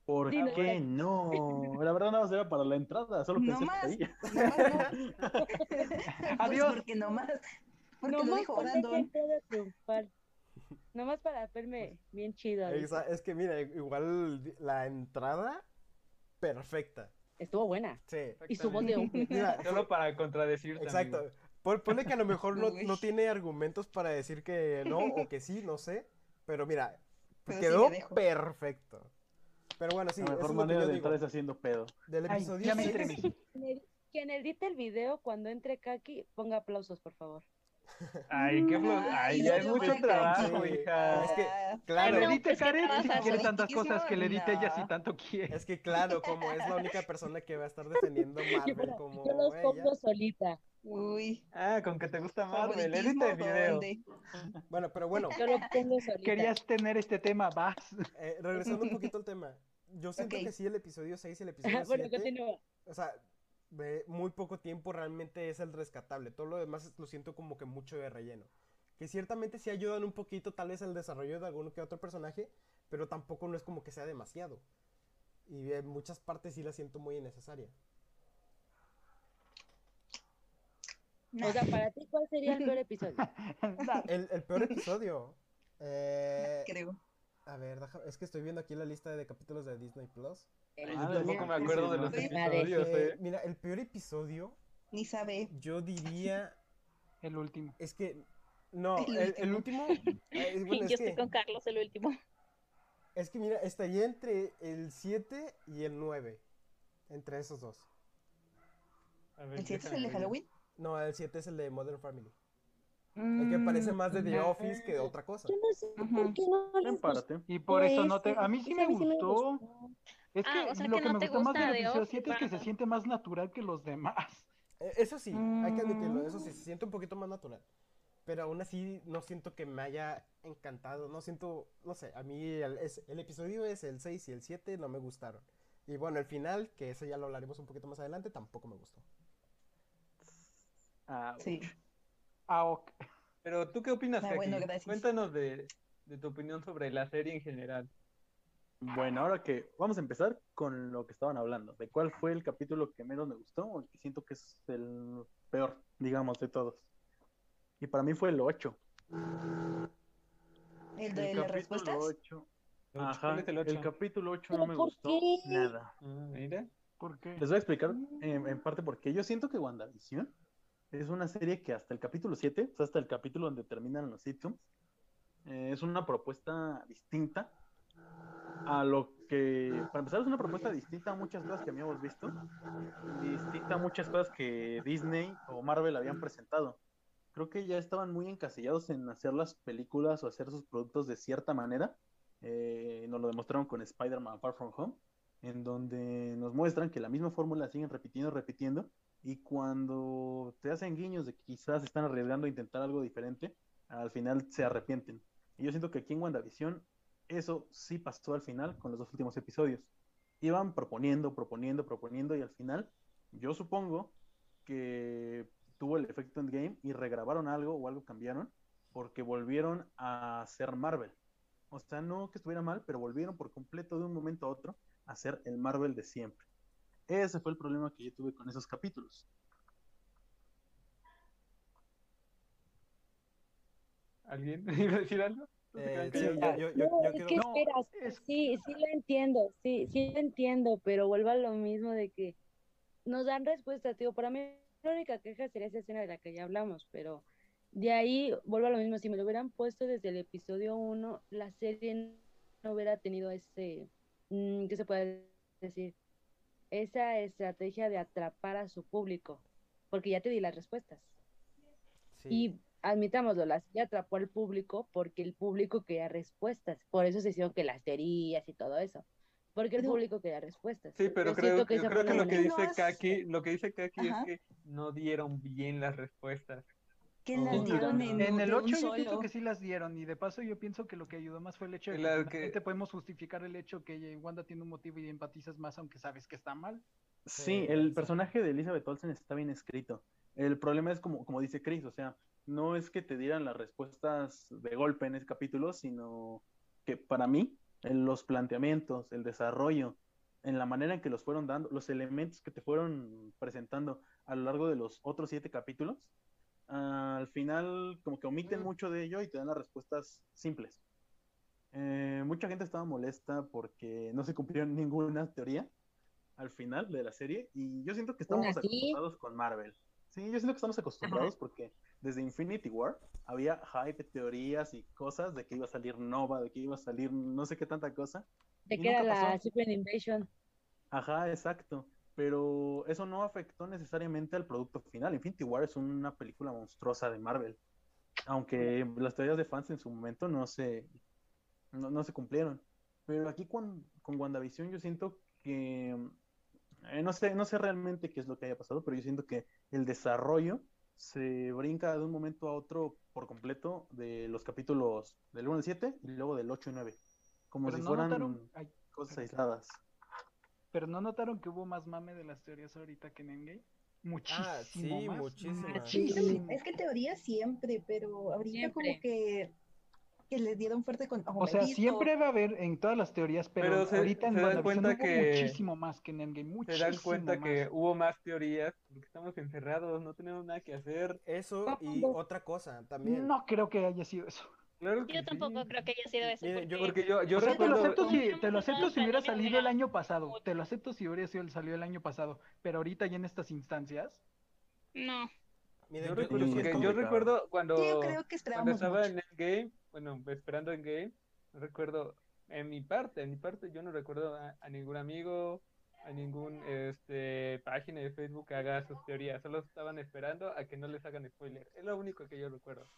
¿Por
Dime.
qué no? [LAUGHS] La verdad nada más era para la entrada, solo
No
pensé
más. no. [LAUGHS] Pues
Adiós.
porque nomás. Porque lo
Nomás
dijo
con esa
Brandon.
Nomás para verme bien chido.
Es que mira, igual la entrada, perfecta.
Estuvo buena.
Sí.
Y su voz de hombre.
Mira, [LAUGHS]
Solo para contradecirte.
exacto.
amigo.
Pon- Ponle que a lo mejor no, no tiene argumentos para decir que no o que sí, no sé. Pero mira,
Pero
quedó perfecto. Pero bueno, sí,
la
eso
mejor
lo que
manera
yo
de
digo.
entrar es haciendo pedo.
Del
Ay,
episodio
ya me
6,
estremecí.
Quien edite el video, cuando entre Kaki, ponga aplausos, por favor.
Ay, qué Ay, ya es mucho trabajo,
Sí.
hija.
Es que,
Ah,
claro,
Que edite Karen si quiere tantas cosas que le edite ella si tanto quiere.
es que claro, como es la única persona que va a estar defendiendo [LAUGHS] Marvel como
yo los pongo solita.
Uy.
Ah, con que te gusta Marvel. Edita el video.
Bueno, pero bueno,
Yo lo.
Querías tener este tema, vas.
eh, regresando un poquito al tema. Yo siento que sí, el episodio 6 y el episodio
bueno,
7
continúa.
O sea, de muy poco tiempo realmente es el rescatable. Todo lo demás lo siento como que mucho de relleno. Que ciertamente sí ayudan un poquito tal vez al desarrollo de alguno que otro personaje, pero tampoco no es como que sea demasiado. Y en muchas partes sí la siento muy innecesaria.
O sea, para ti, ¿cuál sería el peor episodio? [LAUGHS]
El, el peor episodio. eh, [LAUGHS]
Creo.
a ver, deja- es que estoy viendo aquí la lista de capítulos de Disney Plus.
El
Ah,
video.
tampoco me acuerdo de los episodios,
Eh,
eh.
mira, el peor episodio,
Ni sabe.
yo diría,
El último.
es que, no,
El
el, el último, [LAUGHS] eh, bueno, es
Yo estoy
que-
con Carlos, el último.
Es que mira, estaría entre el 7 y el 9. Entre esos dos.
A ver,
¿El 7 es el de. Halloween?
No, el 7 es el de Modern Family. El que parece más de The
Mm,
Office que de otra cosa.
Yo no sé por qué no les.
Y por eso no te. A mí sí
ese
me
a mí sí me
gustó. Es que
Ah, o sea
lo
que
que
no
me
te
gustó más
gusta
del
The
episodio
Office,
7 es que se siente más natural que los demás.
Eh, Eso sí, hay que admitirlo, eso sí,
Mm.
se siente un poquito más natural. Pero aún así no siento que me haya encantado, no siento, no sé, a mí el, es- el episodio es el 6 y el 7 no me gustaron. Y bueno, el final, que eso ya lo hablaremos un poquito más adelante, tampoco me gustó.
Ah,
Sí.
Ah, ok.
Pero tú qué opinas,
Ah, bueno, gracias.
Cuéntanos de, de tu opinión sobre la serie en general.
Bueno, ahora que vamos a empezar con lo que estaban hablando, de cuál fue el capítulo que menos me gustó, o el que siento que es el peor, digamos, de todos. Y para mí fue el 8.
¿El de las respuestas?
8.
¿Cuál
Ajá,
el
el,
ocho?
capítulo 8
¿Pero
no me
por
gustó
qué?
nada.
Ah, mira.
¿Por qué?
Les voy a explicar en, en parte por qué. Yo siento que WandaVision es una serie que hasta el capítulo 7, o sea, hasta el capítulo donde terminan los sitcoms, eh, es una propuesta distinta a lo que, para empezar, es una propuesta distinta a muchas cosas que habíamos visto, distinta a muchas cosas que Disney o Marvel habían presentado. Creo que ya estaban muy encasillados en hacer las películas o hacer sus productos de cierta manera. Eh, nos lo demostraron con Spider-Man Far From Home, en donde nos muestran que la misma fórmula siguen repitiendo, repitiendo, y cuando te hacen guiños de que quizás están arriesgando a intentar algo diferente, al final se arrepienten. Y yo siento que aquí en WandaVision eso sí pasó al final con los dos últimos episodios. Iban proponiendo, proponiendo, proponiendo y al final yo supongo que tuvo el efecto endgame y regrabaron algo o algo cambiaron porque volvieron a ser Marvel. O sea, no que estuviera mal, pero volvieron por completo de un momento a otro a ser el Marvel de siempre. Ese fue el problema que yo tuve con esos capítulos.
¿Alguien [LAUGHS] iba a decir algo? ¿No se
Eh,
quedan
sí,
callados?
yo, yo- yo-
No,
yo
es
quiero-
que
No,
esperas,
es-
sí, sí lo entiendo, sí, sí lo entiendo, pero vuelvo a lo mismo de que nos dan respuestas, tío, para mí la única queja sería esa escena de la que ya hablamos, pero de ahí vuelvo a lo mismo, si me lo hubieran puesto desde el episodio 1, la serie no hubiera tenido ese, mm, ¿qué se puede decir? Esa estrategia de atrapar a su público, porque ya te di las respuestas.
sí.
Y admitámoslo, la serie atrapó al público porque el público quería respuestas. Por eso se hicieron que las teorías y todo eso. Porque el público quería respuestas.
Sí, pero
Yo
creo,
siento que
yo creo que lo que dice Kaki, lo que dice Kaki
Ajá.
es que no dieron bien las respuestas.
Que las dieron en,
En el
de un
8 yo pienso que sí las dieron y de paso yo pienso que lo que ayudó más fue el hecho de que,
La que-
podemos justificar el hecho que Wanda tiene un motivo y empatizas más aunque sabes que está mal.
Sí,
Sí,
el
sí.
personaje de Elizabeth Olsen está bien escrito. El problema es como, como dice Chris, o sea, no es que te dieran las respuestas de golpe en ese capítulo, sino que para mí en los planteamientos, el desarrollo, en la manera en que los fueron dando, los elementos que te fueron presentando a lo largo de los otros siete capítulos, al final como que omiten
Mm.
mucho de ello y te dan las respuestas simples. Eh, mucha gente estaba molesta porque no se cumplieron ninguna teoría al final de la serie y yo siento que estamos acostumbrados con Marvel. Sí, yo siento que estamos acostumbrados porque desde Infinity War había hype, teorías y cosas de que iba a salir Nova, de que iba a salir no sé qué tanta cosa.
De que era la. Secret Invasion.
Ajá, exacto. Pero eso no afectó necesariamente al producto final. Infinity War es una película monstruosa de Marvel. Aunque las teorías de fans en su momento no se, no, no se cumplieron. Pero aquí con, con WandaVision yo siento que eh, no sé, no sé realmente qué es lo que haya pasado, pero yo siento que el desarrollo se brinca de un momento a otro por completo de los capítulos del 1 al 7 y luego del 8 y 9. Como
Pero
si
no
fueran
notaron,
cosas aisladas.
Pero no notaron que hubo más mame de las teorías ahorita que en Endgame. Muchísimo
Ah, sí,
más.
muchísimo.
Muchísimo.
Es que teoría siempre, pero ahorita
Siempre.
como que, que le dieron fuerte con...
O sea, siempre va a haber en todas las teorías, pero,
Pero se-
ahorita en
se dan cuenta
hubo
que-
muchísimo más que en Endgame,
Se
muchísimo
dan cuenta que hubo más teorías porque estamos encerrados, no tenemos nada que hacer.
Eso y otra cosa también.
No creo que haya sido eso.
Claro que
Yo tampoco
sí.
creo que haya sido eso.
Miren, yo-
Porque yo, yo
o sea, te lo
recuerdo.
acepto si, te lo acepto si hubiera salido el año pasado. Te lo acepto si hubiera sido salido el año pasado. Pero ahorita ya en estas instancias,
No.
Miren,
Yo recuerdo, porque
siento-
yo recuerdo cuando,
Yo creo que
cuando estaba
mucho.
en Endgame, bueno, esperando Endgame, recuerdo, en mi parte, en mi parte, yo no recuerdo a, a ningún amigo, a ningún este, página de Facebook que haga sus teorías, solo estaban esperando a que no les hagan spoiler. Es lo único que yo recuerdo.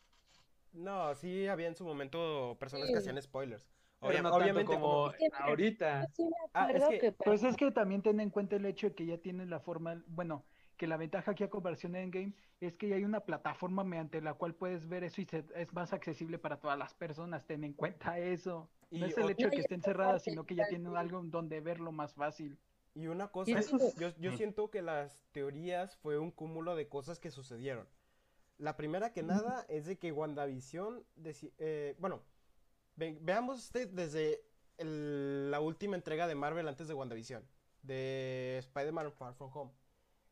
No, sí había en su momento personas que hacían spoilers.
No tanto
obviamente
como
como...
Es que, mira,
ahorita.
Sí
Ah, es
acuerdo
que-
que
pues es que también ten en cuenta el hecho de que ya tienen la forma, bueno, que la ventaja aquí a comparación de Endgame es que ya hay una plataforma mediante la cual puedes ver eso y se- es más accesible para todas las personas. Ten en cuenta eso.
Y
no es el hecho de que esté encerrada, sino que ya tienen algo donde verlo más fácil.
Y una cosa,
es-
yo, yo siento que las teorías fue un cúmulo de cosas que sucedieron. La primera que nada es de que WandaVision, eh, bueno, ve- veamos este desde el- la última entrega de Marvel antes de WandaVision, de Spider-Man Far From Home.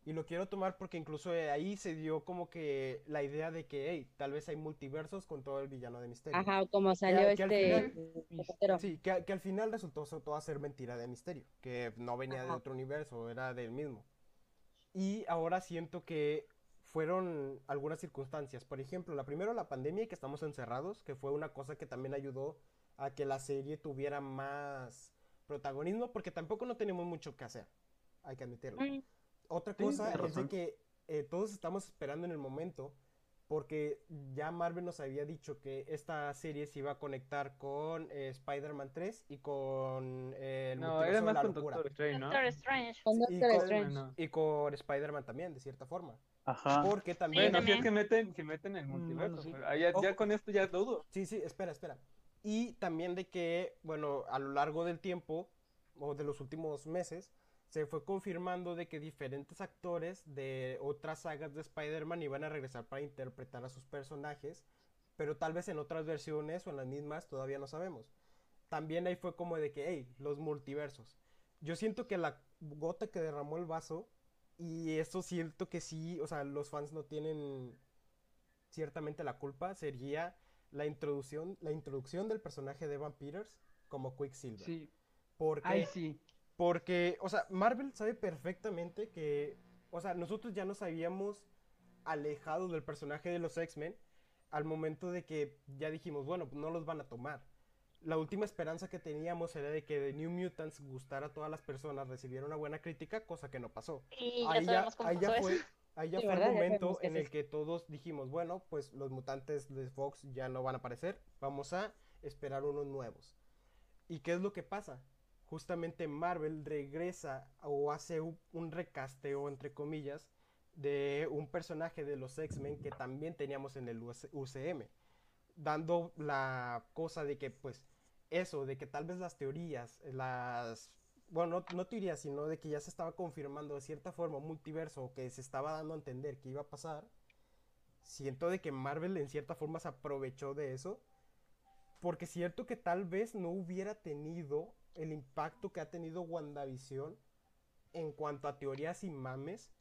Y lo quiero tomar porque incluso eh, ahí se dio como que la idea de que, hey, tal vez hay multiversos con todo el villano de Misterio.
Ajá, como salió
Que- que
este.
final-
pero-
Sí, que, que al final resultó todo ser mentira de Misterio, que no venía de
Ajá.
otro universo, era del mismo. Y ahora siento que fueron algunas circunstancias. Por ejemplo, la primero la pandemia y que estamos encerrados, que fue una cosa que también ayudó a que la serie tuviera más protagonismo, porque tampoco no tenemos mucho que hacer, hay que admitirlo.
Mm,
Otra
Sí,
cosa
tienes
es de que eh, todos estamos esperando en el momento, porque ya Marvel nos había dicho que esta serie se iba a conectar con eh, Spider-Man 3 y con eh, el
No,
multiverso
era
de
más
la
con
locura.
Doctor Strange, ¿no?
Doctor Strange.
Con
y
Doctor
con-
Strange.
No.
Y con Spider-Man también, de cierta forma.
Ajá.
Porque también...
Bueno, si es que meten, si meten el
Mm, bueno,
multiverso,
sí.
pero ya, ya con esto ya dudo.
Sí, sí, espera, espera. Y también de que, bueno, a lo largo del tiempo, o de los últimos meses, se fue confirmando de que diferentes actores de otras sagas de Spider-Man iban a regresar para interpretar a sus personajes, pero tal vez en otras versiones o en las mismas, todavía no sabemos. También ahí fue como de que, hey, los multiversos. Yo siento que la gota que derramó el vaso, y eso siento que sí, o sea, los fans no tienen ciertamente la culpa, sería la introducción, la introducción del personaje de Evan Peters como Quicksilver.
Sí.
Porque,
Ay, sí.
porque, o sea, Marvel sabe perfectamente que, o sea, nosotros ya nos habíamos alejado del personaje de los X-Men al momento de que ya dijimos, bueno, no los van a tomar. La última esperanza que teníamos era de que The New Mutants gustara a todas las personas, recibiera una buena crítica, cosa que no pasó.
Y ya
Ahí ya,
sabemos cómo
ahí ya
pasó
fue,
eso.
ahí ya
Sí,
fue el momento en el que todos dijimos, bueno, pues los mutantes de Fox ya no van a aparecer, vamos a esperar unos nuevos. ¿Y qué es lo que pasa? Justamente Marvel regresa o hace un, un recasteo, entre comillas, de un personaje de los X-Men que también teníamos en el UCM, dando la cosa de que, pues, eso, de que tal vez las teorías, las, bueno, no, no teorías, sino de que ya se estaba confirmando de cierta forma multiverso o que se estaba dando a entender que iba a pasar, siento de que Marvel en cierta forma se aprovechó de eso, porque cierto que tal vez no hubiera tenido el impacto que ha tenido WandaVision en cuanto a teorías y mames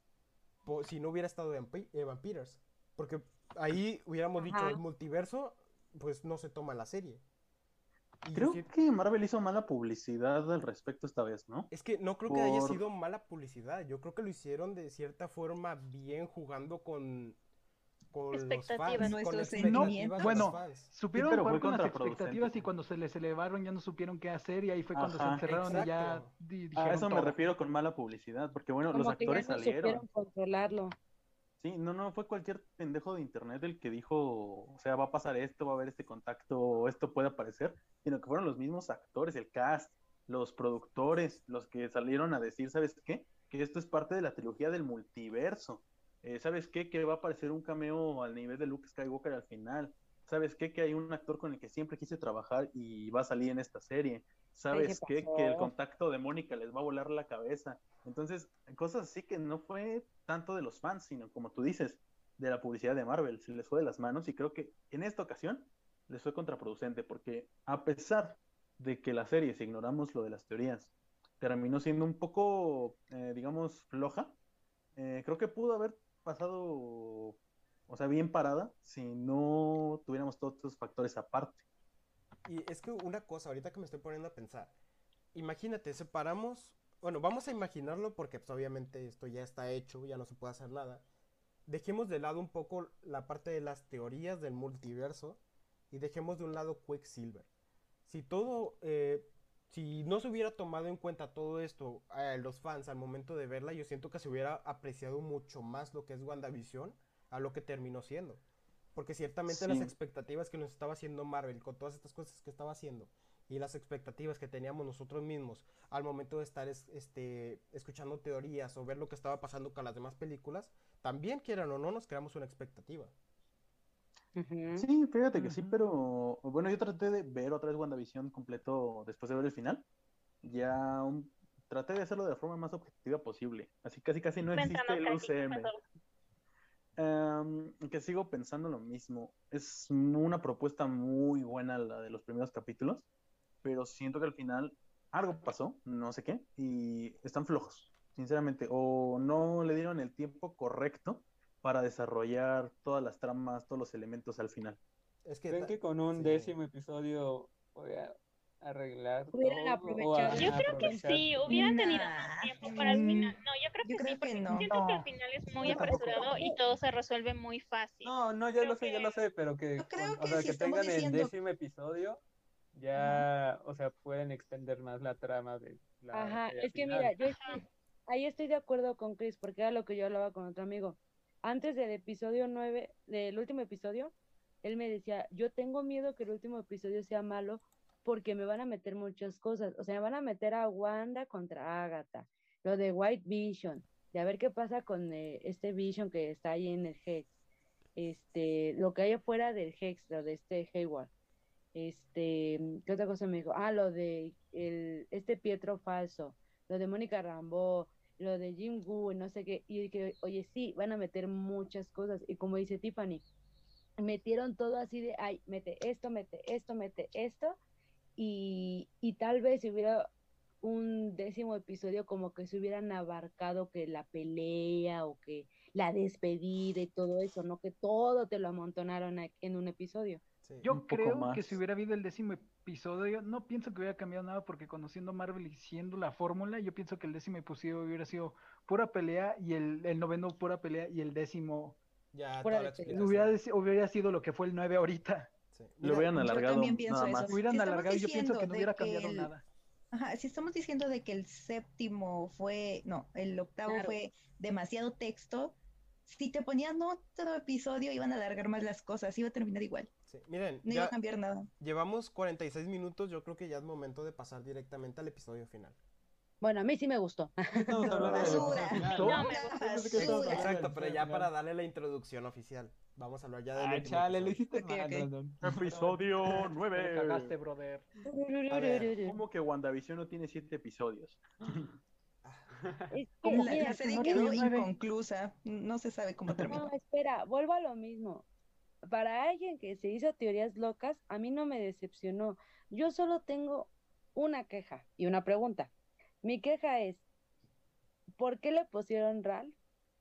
si no hubiera estado Evan Pe- Evan Peters. Porque ahí hubiéramos dicho, el multiverso, pues no se toma la serie. Y
Creo que Marvel hizo mala publicidad al respecto esta vez, ¿no?
Es que no creo que haya sido mala publicidad. Yo creo que lo hicieron de cierta forma bien jugando con, con los
Expectativas.
fans. con expectativas
sentimientos.
de
Bueno,
los fans.
Supieron jugar con las expectativas y cuando se les elevaron ya no supieron qué hacer y ahí fue cuando se encerraron y ya
Exacto.
A eso me refiero con mala publicidad, porque bueno, los
Como que ya
actores
no
salieron.
supieron controlarlo.
Sí, no, no, fue cualquier pendejo de internet el que dijo, o sea, va a pasar esto, va a haber este contacto, esto puede aparecer, sino que fueron los mismos actores, el cast, los productores, los que salieron a decir, ¿sabes qué? Que esto es parte de la trilogía del multiverso. Eh, ¿Sabes qué? Que va a aparecer un cameo al nivel de Luke Skywalker al final. ¿Sabes qué? Que hay un actor con el que siempre quise trabajar y va a salir en esta serie. ¿Sabes
¿qué?
Que el contacto de Mónica les va a volar la cabeza. Entonces, cosas así que no fue tanto de los fans, sino como tú dices, de la publicidad de Marvel. Se les fue de las manos y creo que en esta ocasión les fue contraproducente porque a pesar de que la serie, si ignoramos lo de las teorías, terminó siendo un poco, eh, digamos, floja, eh, creo que pudo haber pasado, o sea, bien parada si no tuviéramos todos estos factores aparte.
Y es que una cosa, ahorita que me estoy poniendo a pensar, imagínate, separamos, bueno, vamos a imaginarlo porque pues, obviamente esto ya está hecho, ya no se puede hacer nada. Dejemos de lado un poco la parte de las teorías del multiverso y dejemos de un lado Quicksilver. Si todo, eh, si no se hubiera tomado en cuenta todo esto, eh, los fans al momento de verla, yo siento que se hubiera apreciado mucho más lo que es WandaVision a lo que terminó siendo. Porque ciertamente las expectativas que nos estaba haciendo Marvel con todas estas cosas que estaba haciendo y las expectativas que teníamos nosotros mismos al momento de estar es- este, escuchando teorías o ver lo que estaba pasando con las demás películas, también quieran o no nos creamos una expectativa.
Sí, fíjate que sí, pero bueno, yo traté de ver otra vez WandaVision completo después de ver el final. Ya un- traté de hacerlo de la forma más objetiva posible. Así casi casi no existe el UCM. Em, que sigo pensando lo mismo. Es una propuesta muy buena la de los primeros capítulos, pero siento que al final algo pasó, no sé qué, y están flojos. sinceramente, o no le dieron el tiempo correcto para desarrollar todas las tramas, todos los elementos al final.
Es que,
¿Creen que con un
sí.
décimo episodio podría arreglar
Hubieran aprovechado.
Yo creo que sí, hubieran tenido
Nah,
más tiempo para el
mm,
final. No, yo creo que
yo
sí,
creo que
porque
no.
siento que el final es muy
Yo tampoco.
apresurado y todo se resuelve muy fácil.
No, no, ya
Creo
lo sé, ya
que-
lo sé, pero que,
Yo creo
o
que
sea,
si
que tengan
diciendo-
el décimo episodio, ya, o sea, pueden extender más la trama de la
Ajá, es que mira, yo estoy- ahí estoy de acuerdo con Chris, porque era lo que yo hablaba con otro amigo. Antes del episodio 9, del último episodio, él me decía, yo tengo miedo que el último episodio sea malo porque me van a meter muchas cosas. O sea, me van a meter a Wanda contra Agatha, lo de White Vision, de a ver qué pasa con eh, este Vision que está ahí en el Hex, este, lo que hay afuera del Hex, lo de este Hayward. Este, ¿qué otra cosa me dijo? Ah, lo de el, este Pietro falso, lo de Mónica Rambeau, lo de Jim Woo, no sé qué. Y que, oye, sí, van a meter muchas cosas. Y como dice Tiffany, metieron todo así de, ay, mete esto, mete esto, mete esto. Y, y tal vez si hubiera un décimo episodio como que se hubieran abarcado que la pelea o que la despedida y todo eso, no que todo te lo amontonaron en un episodio.
sí.
Yo
Un
creo que si hubiera habido el décimo episodio, no pienso que hubiera cambiado nada porque conociendo Marvel y siendo la fórmula, yo pienso que el décimo episodio hubiera sido pura pelea y el, el noveno pura pelea y el décimo
Ya,
hubiera, hubiera sido lo que fue el 9 ahorita.
Sí.
Lo hubieran
yo
alargado
también pienso
nada
eso.
más.
Hubieran
Si
alargado y yo pienso que no hubiera cambiado
el-
nada.
Ajá, si estamos diciendo de que el séptimo fue, no, el octavo
Claro.
fue demasiado texto, si te ponían otro episodio iban a alargar más las cosas, iba a terminar igual,
sí. Miren,
no iba a cambiar nada.
llevamos 46 minutos, yo creo que ya es momento de pasar directamente al episodio final.
Bueno, a mí sí me gustó. [LAUGHS]
Estamos hablando del
Basura.
episodio final.
No,
me
Basura.
Exacto, pero ya para darle la introducción oficial. Vamos a hablar ya del
Ah, chale, lo
episodio.
hiciste.
Episodio [LAUGHS]
Te
9.
cagaste, brother.
Ver,
¿Cómo que WandaVision no tiene siete episodios? [LAUGHS]
Es que,
¿Cómo
La,
que
mira,
la serie
no
quedó
tiene nueve?
inconclusa, no se sabe cómo terminó.
No, espera, vuelvo a lo mismo. Para alguien que se hizo teorías locas, a mí no me decepcionó. Yo solo tengo una queja y una pregunta. Mi queja es, ¿por qué le pusieron Ralph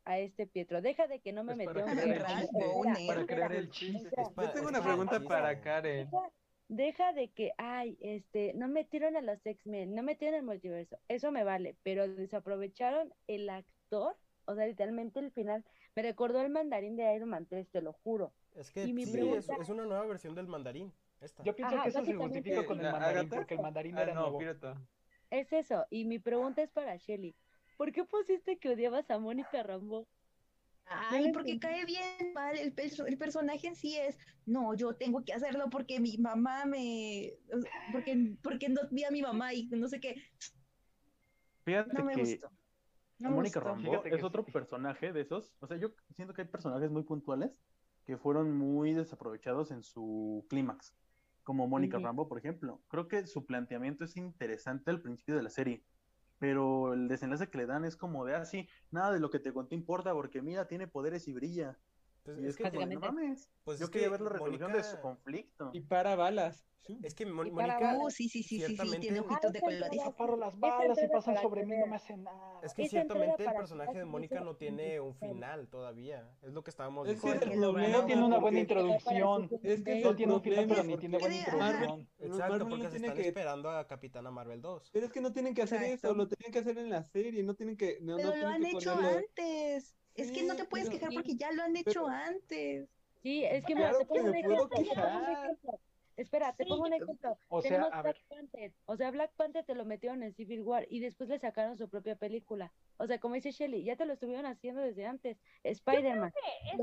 a este Pietro? Deja de que no me
Pues crear
Ralph.
el. Para crear el chiste.
para-
Yo tengo una pregunta para Karen.
Deja, deja de que, ay, este, no metieron a los X-Men, no metieron el multiverso, eso me vale, pero desaprovecharon el actor, o sea, literalmente el final, me recordó el mandarín de Iron Man 3, te lo juro.
Es que
Y mi
sí,
pregunta-
es, es una nueva versión del mandarín. Esta.
Yo pienso
Ajá,
que eso se justifica con el
¿La
mandarín,
Agatha?
porque el mandarín
Ah,
era
no,
nuevo.
pirata.
Es eso, y mi pregunta es para Shelly. ¿Por qué pusiste que odiabas a Mónica Rambo?
Ay, porque cae bien mal, el, perso- el personaje en sí es, no, yo tengo que hacerlo porque mi mamá me, porque, porque no vi a mi mamá y no sé qué,
Fíjate
no me
que
gustó. No
Mónica
gustó.
Rambeau
Fíjate que
es otro
sí.
personaje de esos. O sea, yo siento que hay personajes muy puntuales que fueron muy desaprovechados en su clímax. Como Mónica. Rambeau, por ejemplo. Creo que su planteamiento es interesante al principio de la serie. Pero el desenlace que le dan es como de así, nada de lo que te conté importa, porque mira, tiene poderes y brilla.
Pues
Y
es
es
que,
no mames.
pues
Yo quería
que
ver la resolución de su conflicto.
Y para balas.
Es que
para
Mónica.
Uh, sí, sí, sí, sí, sí,
ciertamente-
tiene ojitos de colores.
Agarro las balas y pasan
para
sobre
que
mí, no me hacen nada.
es que ciertamente el
para que
personaje de Mónica no tiene un final todavía. Es lo que estábamos
Es que
diciendo.
es problema,
No tiene una buena introducción.
Es que
No tiene un final, pero ni tiene buena introducción.
Exacto, porque se están
que-
esperando a Capitana Marvel 2.
Pero es que no tienen que hacer eso, lo tienen que hacer en la serie, no tienen que, no, no
Pero lo han
que
hecho antes. Es que no te puedes
pero-
quejar porque ya lo han hecho
pero-
antes.
Sí, es que
Claro
te pongo
que me puedo quejar.
Espera, te
Sí,
pongo un ejemplo.
O sea,
Tenemos
a ver,
Black Panther. O sea, Black Panther te lo metieron en Civil War y después le sacaron su propia película. O sea, como dice Shelly, ya te lo estuvieron haciendo desde antes. Spider-Man.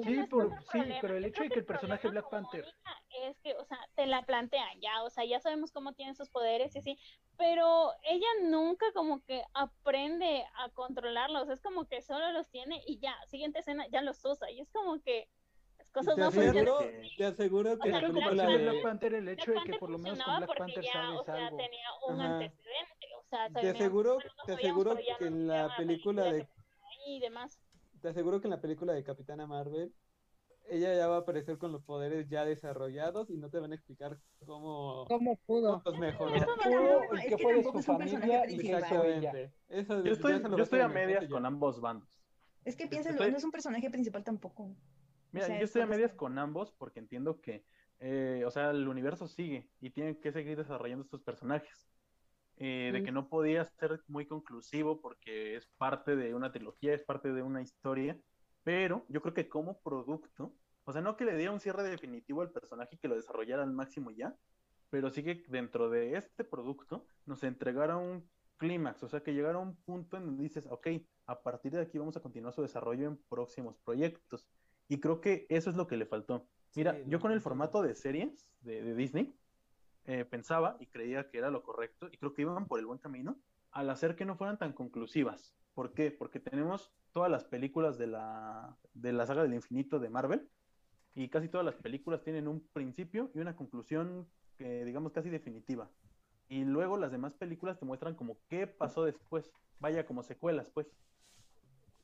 Sí,
no
por- sí, pero el hecho de que el
problema
personaje Black Panther-
Es que, o sea, te la plantean ya, o sea, ya sabemos cómo tiene sus poderes y así, pero ella nunca como que aprende a controlarlos, es como que solo los tiene y ya, siguiente escena ya los usa, y es como que cosas
Te
no funcionan.
te aseguro que
O
la
sea, Black
película
de. Black Panther el hecho
Black
de que por lo menos con Black Panther
ya,
sabes
o sea,
algo.
tenía un
Ajá.
antecedente, o sea,
Te aseguro,
bueno, no
te aseguro que en la película
película
de
y demás.
te aseguro que en la película de Capitana Marvel ella ya va a aparecer con los poderes ya desarrollados y no te van a explicar cómo,
¿Cómo pudo?
los mejoró.
Eso me da
Pudo,
hueva,
y
es
que fue de su familia.
Exactamente. Eso,
Yo estoy, yo estoy a
mejor
medias con ambos bandos.
Es que piénsalo,
Estoy-
no es un personaje principal tampoco.
Mira,
O sea,
yo estoy a medias con ambos porque entiendo que, eh, o sea, el universo sigue y tienen que seguir desarrollando estos personajes. Eh, de que no podía ser muy conclusivo porque es parte de una trilogía, es parte de una historia, pero yo creo que como producto, o sea, no que le diera un cierre definitivo al personaje y que lo desarrollara al máximo ya, pero sí que dentro de este producto nos entregara un clímax, o sea, que llegara a un punto en donde dices, ok, a partir de aquí vamos a continuar su desarrollo en próximos proyectos. Y creo que eso es lo que le faltó. Mira,
Sí,
yo con el formato de series de, de Disney, eh, pensaba y creía que era lo correcto y creo que iban por el buen camino al hacer que no fueran tan conclusivas. ¿Por qué? Porque tenemos todas las películas de la, de la saga del infinito de Marvel y casi todas las películas tienen un principio y una conclusión que digamos casi definitiva. Y luego las demás películas te muestran como qué pasó después, vaya como secuelas pues.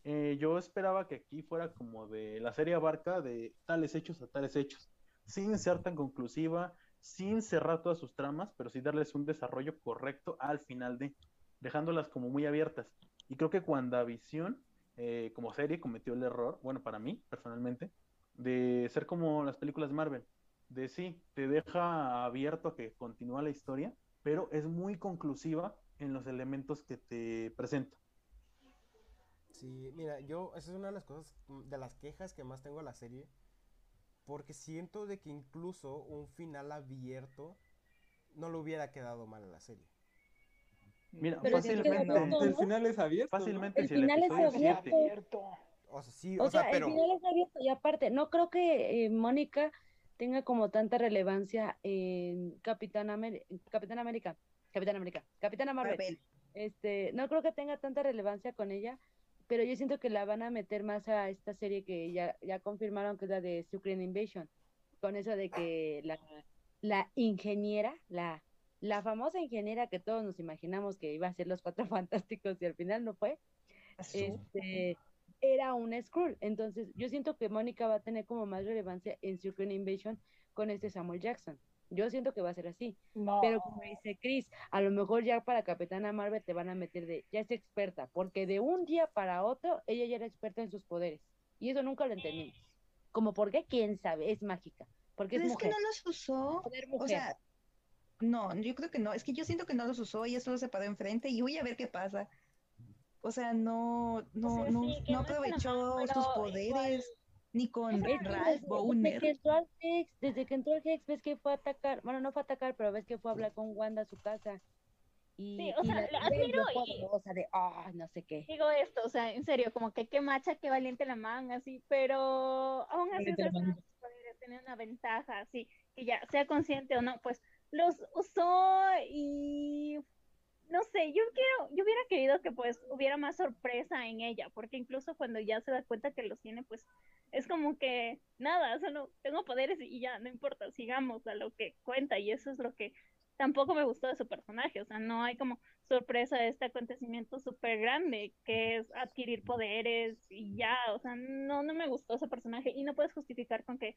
Eh, yo esperaba que aquí fuera como de la serie abarca de tales hechos a tales hechos, sin ser tan conclusiva, sin cerrar todas sus tramas, pero sí darles un desarrollo correcto al final de, dejándolas como muy abiertas. Y creo que WandaVision, eh, como serie, cometió el error, bueno, para mí, personalmente, de ser como las películas de Marvel, de sí, te deja abierto a que continúa la historia, pero es muy conclusiva en los elementos que te presenta.
Sí, mira, yo, esa es una de las cosas, mm, de las quejas que más tengo a la serie, porque siento de que incluso un final abierto no le hubiera quedado mal a la serie.
Mira,
Pero
fácilmente,
todo,
El final es abierto.
fácilmente
El
si el
final es
episodio
abierto.
7
Abierto.
O sea, sí,
O,
o sea,
sea,
pero...
el final está abierto y aparte, no creo que eh, Mónica tenga como tanta relevancia en Capitán, Ameri- Capitán América, Capitán América, Capitana Marvel.
Marvel.
Este, no creo que tenga tanta relevancia con ella, pero yo siento que la van a meter más a esta serie que ya, ya confirmaron que es la de Secret Invasion, con eso de que la, la ingeniera, la, la famosa ingeniera que todos nos imaginamos que iba a ser los cuatro [LAUGHS] fantásticos y al final no fue, este, era un Skrull. Entonces, yo siento que Mónica va a tener como más relevancia en Secret Invasion con este Samuel Jackson. Yo siento que va a ser así.
No.
Pero como dice Chris, a lo mejor ya para Capitana Marvel te van a meter de, ya es experta, porque de un día para otro ella ya era experta en sus poderes. Y eso nunca lo entendimos. Como, ¿por qué? ¿Quién sabe? Es mágica. Porque es
Pero es que
mujer.
no los usó. O
mujer.
sea, no, yo creo que no. Es que yo siento que no los usó y eso se paró enfrente y voy a ver qué pasa. O sea, no, no,
sea,
no,
sí,
no aprovechó sus poderes,
igual-
ni con Ralph
desde, desde
Bowner.
que entró al Hex, desde que entró al Hex, ves que fue a atacar, bueno, no fue a atacar, pero ves que fue a hablar con Wanda a su casa. Y,
Sí, o
y
sea,
la
admiro y-
poderosa de, ay, no sé qué.
Digo esto, o sea, en serio, como que qué macha, qué valiente la man, así, pero aún así, o sea, sus poderes, una ventaja, así, que ya, sea consciente o no, pues los usó y no sé, yo quiero, yo hubiera querido que pues hubiera más sorpresa en ella, porque incluso cuando ya se da cuenta que los tiene, pues es como que nada, solo tengo poderes y ya, no importa, sigamos a lo que cuenta y eso es lo que tampoco me gustó de su personaje, o sea, no hay como sorpresa de este acontecimiento súper grande que es adquirir poderes y ya, o sea, no, no me gustó ese personaje y no puedes justificar con que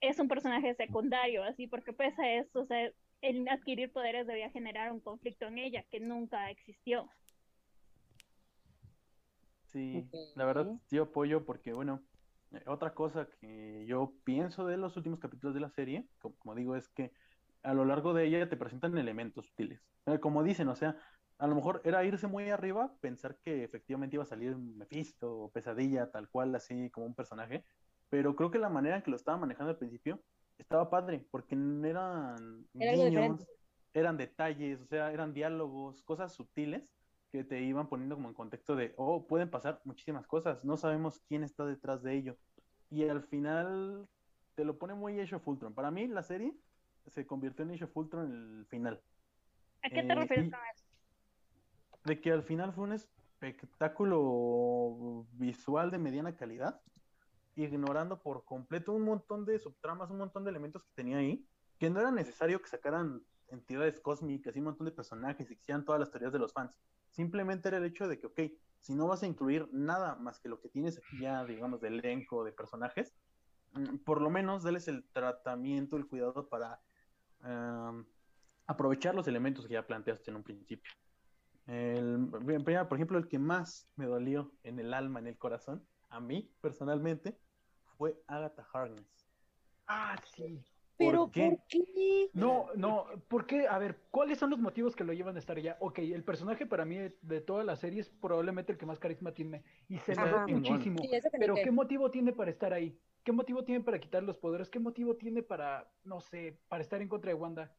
es un personaje secundario, así, porque pese a eso, o sea, el adquirir poderes debía generar un conflicto en ella que nunca existió.
Sí, la verdad yo apoyo porque, bueno, eh, otra cosa que yo pienso de los últimos capítulos de la serie, co- como, digo, es que a lo largo de ella te presentan elementos sutiles. Como dicen, o sea, a lo mejor era irse muy arriba, pensar que efectivamente iba a salir Mephisto o Pesadilla, tal cual, así como un personaje, pero creo que la manera en que lo estaba manejando al principio estaba padre, porque eran
Era diferente.
eran detalles, o sea, eran diálogos, cosas sutiles que te iban poniendo como en contexto de, oh, pueden pasar muchísimas cosas, no sabemos quién está detrás de ello. Y al final te lo pone muy Age of Ultron. Para mí la serie se convirtió en Age of Ultron en el final.
¿A qué te
Eh,
refieres con eso?
De que al final fue un espectáculo visual de mediana calidad, ignorando por completo un montón de subtramas, un montón de elementos que tenía ahí, que no era necesario que sacaran entidades cósmicas y un montón de personajes y que hicieran todas las teorías de los fans. Simplemente era el hecho de que, ok, si no vas a incluir nada más que lo que tienes aquí ya, digamos, de elenco, de personajes, mm, por lo menos darles el tratamiento, el cuidado para am, aprovechar los elementos que ya planteaste en un principio. El, por ejemplo, el que más me dolió en el alma, en el corazón, a mí personalmente, fue Agatha Harkness.
Ah, sí.
Pero
¿Por qué?
¿por qué?
No, no, ¿por qué? A ver, ¿cuáles son los motivos que lo llevan a estar allá? Ok, el personaje para mí de, toda la serie es probablemente el que más carisma tiene y se le ve muchísimo.
Sí,
Pero
qué.
¿qué motivo tiene para estar ahí? ¿Qué motivo tiene para quitar los poderes? ¿Qué motivo tiene para, no sé, para estar en contra de Wanda?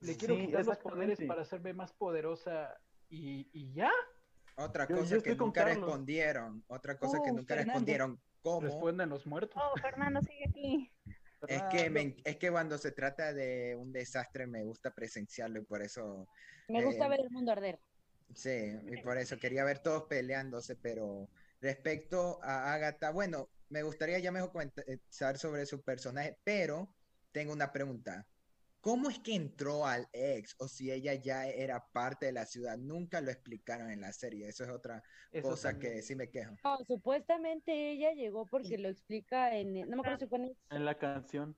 Le quiero
Sí,
quitar los poderes para hacerme más poderosa y, y ya.
Otra
Yo- yo
cosa que nunca
Carlos.
respondieron, otra cosa que
Oh,
nunca
Fernando.
respondieron, ¿cómo?
Responden los muertos.
Oh, Fernando sigue aquí.
Es que, me- es que cuando se trata de un desastre me gusta presenciarlo y por eso,
Me gusta
eh,
ver el mundo arder.
sí, y por eso quería ver todos peleándose, pero respecto a Agatha, bueno, me gustaría ya mejor comenzar sobre su personaje, pero tengo una pregunta. ¿Cómo es que entró al ex? O si ella ya era parte de la ciudad, nunca lo explicaron en la serie. Eso es otra
Eso
cosa
también.
que sí me quejo.
No, supuestamente ella llegó porque lo explica en, no me acuerdo si fue en
la canción.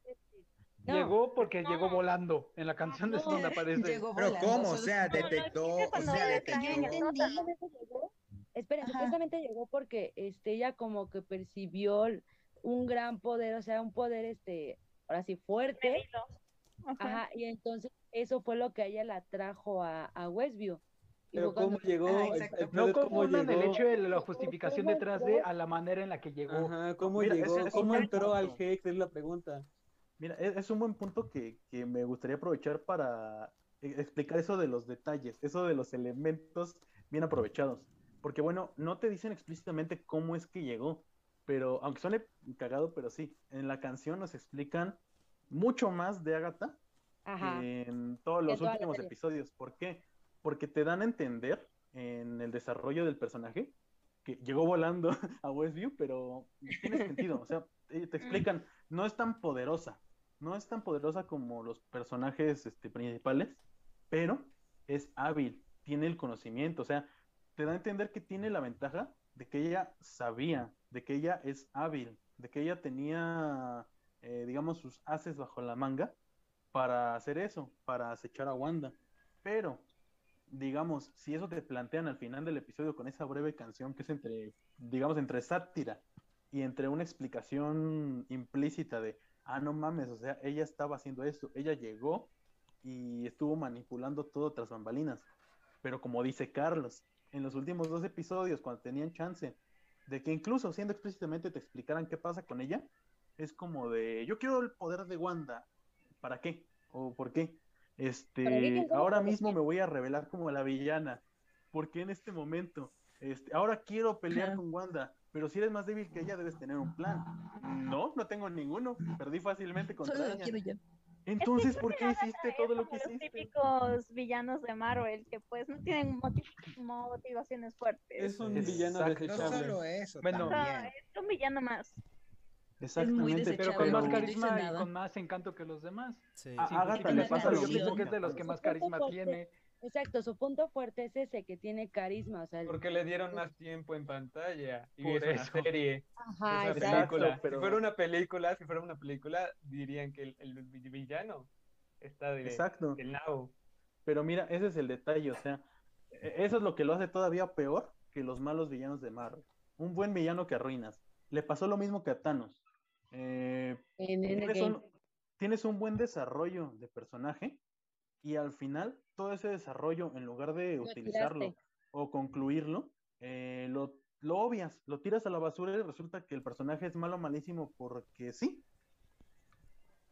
No.
Llegó porque llegó volando. En la canción
No.
donde aparece.
Llegó
Pero
volando,
¿cómo? O sea,
No, no,
detectó, o sea, detectó.
¿no?
Supuestamente llegó, espera,
Ajá.
supuestamente llegó porque este ella como que percibió un gran poder, o sea, un poder este, ahora sí fuerte,
Medido. Ajá.
ajá, y entonces eso fue lo que a ella la trajo a, a Westview.
Pero cómo llegó,
Ah,
el,
No
es cómo
confundan el hecho de la justificación
¿Cómo
detrás de a la manera en la que llegó.
Ajá, ¿cómo
Mira,
llegó?
ese es
¿Cómo
un
entró al
punto.
Hex? Es la pregunta.
Mira, es, es un buen punto que, que me gustaría aprovechar para e- explicar eso de los detalles, eso de los elementos bien aprovechados. Porque bueno, no te dicen explícitamente cómo es que llegó, pero aunque suene cagado, pero sí, en la canción nos explican mucho más de Agatha
Ajá,
en todos los últimos episodios. ¿Por qué? Porque te dan a entender en el desarrollo del personaje que llegó volando [LAUGHS] a Westview, pero tiene sentido. O sea, eh, te [LAUGHS] explican, no es tan poderosa, no es tan poderosa como los personajes este, principales, pero es hábil, tiene el conocimiento, o sea, te da a entender que tiene la ventaja de que ella sabía, de que ella es hábil, de que ella tenía, eh, digamos, sus haces bajo la manga para hacer eso, para acechar a Wanda. Pero, digamos, si eso te plantean al final del episodio con esa breve canción que es entre, digamos, entre sátira y entre una explicación implícita de, ah, no mames, o sea, ella estaba haciendo eso, ella llegó y estuvo manipulando todo tras bambalinas. Pero como dice Carlos, en los últimos dos episodios, cuando tenían chance de que incluso siendo explícitamente te explicaran qué pasa con ella, es como de, yo quiero el poder de Wanda, ¿para qué? ¿O por qué?
¿Para qué
Este, ahora mismo me voy a revelar como la villana. ¿Por qué en este momento? Este, ahora quiero pelear con Wanda, pero si eres más débil que ella debes tener un plan. No, no tengo ninguno. Perdí fácilmente contra
Solo lo
ella.
quiero yo.
Entonces, ¿por qué hiciste todo lo que
los
hiciste?
típicos villanos de Marvel que pues no tienen moti- motivaciones fuertes.
Es un
Exacto.
villano
No
desechable.
solo eso,
Bueno.
También.
es un villano más.
Exactamente.
Pero con más
no
carisma y con más encanto que los demás.
Sí.
A
Sí,
Agatha le pasa lo mismo.
que es de los que más carisma
fuerte-
tiene.
Exacto, su punto fuerte es ese, que tiene carisma, o sea, el-
Porque le dieron más tiempo en pantalla. Y
Por
es una
eso.
serie.
ajá,
es una
exacto.
película.
pero-
Si fuera una película, si fuera una película, dirían que el, el villano está de,
Exacto.
del nabo.
Pero mira, ese es el detalle, o sea, e- eso es lo que lo hace todavía peor que los malos villanos de Marvel. Un buen villano que arruinas. Le pasó lo mismo que a Thanos. Eh,
En
tienes, un, tienes un buen desarrollo de personaje y al final todo ese desarrollo, en lugar de
Lo
utilizarlo
tiraste.
o concluirlo, eh, lo, lo obvias, lo tiras a la basura y resulta que el personaje es malo, malísimo porque sí.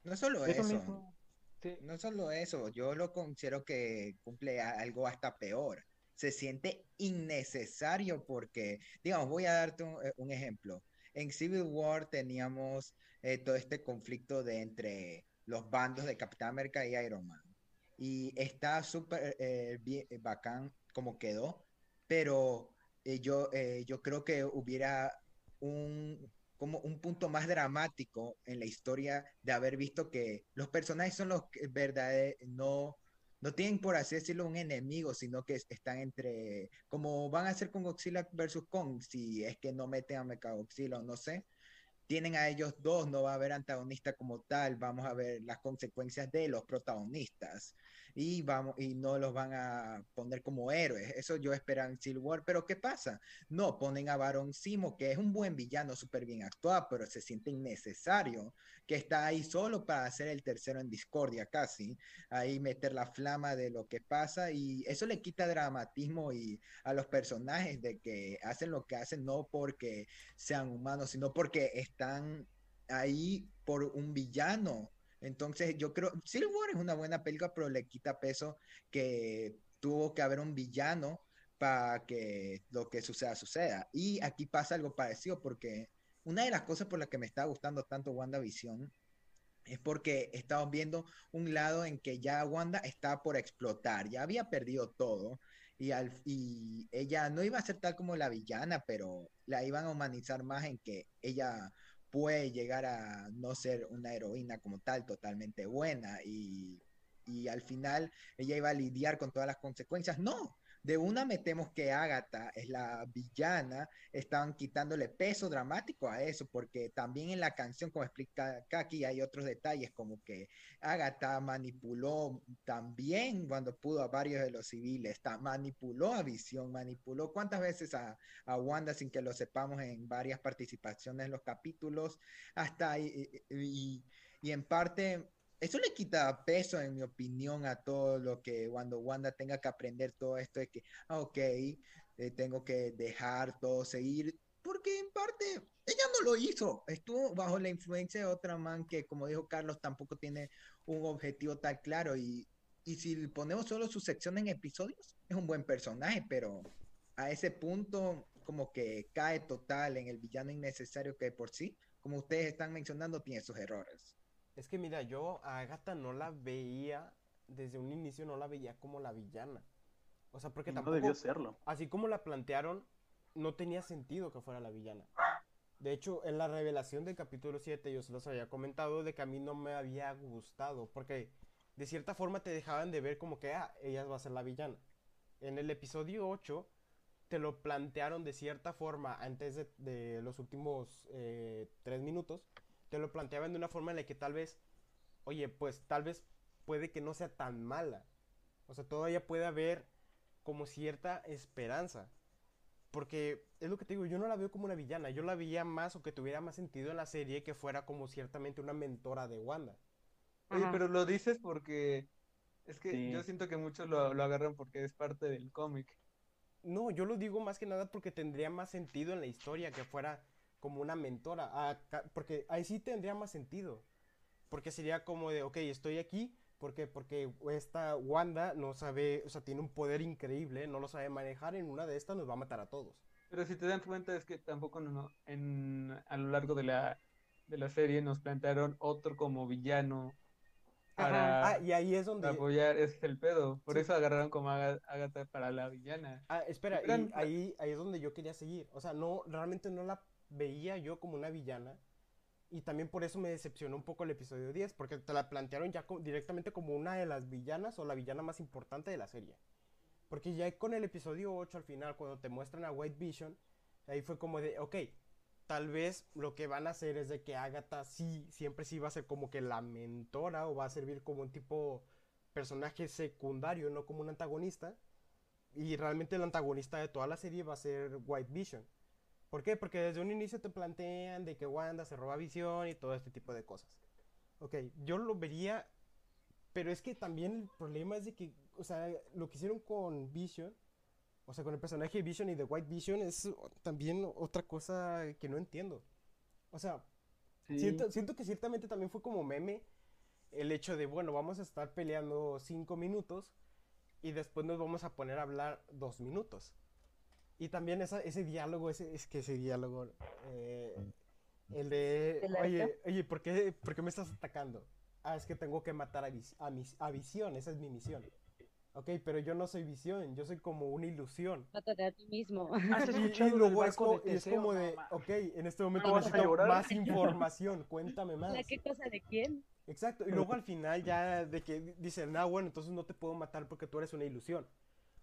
No solo
Eso
eso,
mismo.
Sí.
no solo eso, yo lo considero que cumple algo hasta peor. Se siente innecesario porque, digamos, voy a darte un, eh, un ejemplo. En Civil War teníamos eh, todo este conflicto de entre los bandos de Capitán América y Iron Man. Y está súper eh, eh, bacán como quedó, pero eh, yo, eh, yo creo que hubiera un, como un punto más dramático en la historia de haber visto que los personajes son los que verdad no, no tienen por así decirlo un enemigo, sino que es- están entre, como van a hacer con Godzilla versus Kong, si es que no meten a Mechagodzilla o no sé, tienen a ellos dos, no va a haber antagonista como tal, vamos a ver las consecuencias de los protagonistas y vamos y no los van a poner como héroes. Eso yo esperaba en Civil War, pero ¿qué pasa? No ponen a Baron Simo, que es un buen villano, súper bien actuado, pero se siente innecesario, que está ahí solo para hacer el tercero en discordia casi, ahí meter la flama de lo que pasa y eso le quita dramatismo y a los personajes de que hacen lo que hacen no porque sean humanos, sino porque están ahí por un villano entonces, yo creo, Civil War es una buena película, pero le quita peso que tuvo que haber un villano para que lo que suceda suceda. Y aquí pasa algo parecido, porque una de las cosas por las que me está gustando tanto WandaVision es porque estamos viendo un lado en que ya Wanda está por explotar, ya había perdido todo. Y, al, y ella no iba a ser tal como la villana, pero la iban a humanizar más en que ella puede llegar a no ser una heroína como tal, totalmente buena, y, y al final ella iba a lidiar con todas las consecuencias. No, de una metemos que Agatha es la villana, estaban quitándole peso dramático a eso, porque también en la canción, como explica Kaki, hay otros detalles, como que Agatha manipuló también cuando pudo a varios de los civiles, manipuló a Visión, manipuló cuántas veces a, a Wanda sin que lo sepamos en varias participaciones en los capítulos, hasta y, y, y en parte eso le quita peso, en mi opinión, a todo lo que cuando Wanda tenga que aprender todo esto de que, ah, ok, eh, tengo que dejar todo seguir, porque en parte ella no lo hizo, estuvo bajo la influencia de otra man que, como dijo Carlos, tampoco tiene un objetivo tan claro y, y si ponemos solo su sección en episodios, es un buen personaje, pero a ese punto como que cae total en el villano innecesario que por sí, como ustedes están mencionando, tiene sus errores.
Es que mira, yo a Agatha no la veía, desde un inicio no la veía como la villana. O sea, porque tampoco...
No debió serlo.
Así como la plantearon, no tenía sentido que fuera la villana. De hecho, en la revelación del capítulo 7 yo se los había comentado de que a mí no me había gustado, porque de cierta forma te dejaban de ver como que, ah, ella va a ser la villana. En el episodio 8 te lo plantearon de cierta forma antes de, los últimos eh, tres minutos te lo planteaban de una forma en la que tal vez, oye, pues tal vez puede que no sea tan mala. O sea, todavía puede haber como cierta esperanza. Porque es lo que te digo, yo no la veo como una villana, yo la veía más o que tuviera más sentido en la serie que fuera como ciertamente una mentora de Wanda.
Oye, pero lo dices porque es que yo siento que muchos lo, lo agarran porque es parte del cómic.
No, yo lo digo más que nada porque tendría más sentido en la historia que fuera como una mentora, porque ahí sí tendría más sentido, porque sería como de, ok, estoy aquí, porque Porque esta Wanda no sabe, o sea, tiene un poder increíble, no lo sabe manejar, en una de estas nos va a matar a todos.
Pero si te dan cuenta es que tampoco no, en, a lo largo de la, de la serie nos plantearon otro como villano
para ah, y ahí es donde
apoyar es el pedo. Por eso agarraron como a Agatha para la villana.
Ah espera y ahí ahí es donde yo quería seguir. O sea no realmente no la veía yo como una villana. Y también por eso me decepcionó un poco el episodio 10, porque te la plantearon ya directamente como una de las villanas o la villana más importante de la serie. Porque ya con el episodio 8 al final, cuando te muestran a White Vision, ahí fue como de, ok, tal vez lo que van a hacer es de que Agatha sí, siempre sí va a ser como que la mentora o va a servir como un tipo personaje secundario, no como un antagonista. Y realmente el antagonista de toda la serie va a ser White Vision. ¿Por qué? Porque desde un inicio te plantean de que Wanda se roba visión y todo este tipo de cosas. Ok, yo lo vería, pero es que también el problema es de que, o sea, lo que hicieron con Vision, o sea, con el personaje de Vision y de White Vision es también otra cosa que no entiendo. O sea, siento, siento que ciertamente también fue como meme el hecho de, bueno, vamos a estar peleando cinco minutos y después nos vamos a poner a hablar dos minutos. Y también ese diálogo, ese, es que ese diálogo, eh, el de, oye, oye, ¿por qué, ¿por qué, me estás atacando? Ah, es que tengo que matar a, a, a Visión, esa es mi misión. Ok, pero yo no soy visión, yo soy como una ilusión.
Mátate a ti mismo. [LAUGHS]
y, luego es, como, es como de, ok, en este momento necesito más [LAUGHS] información, cuéntame más.
qué cosa de quién?
Exacto, y luego al final ya de que dicen, no, bueno, entonces no te puedo matar porque tú eres una ilusión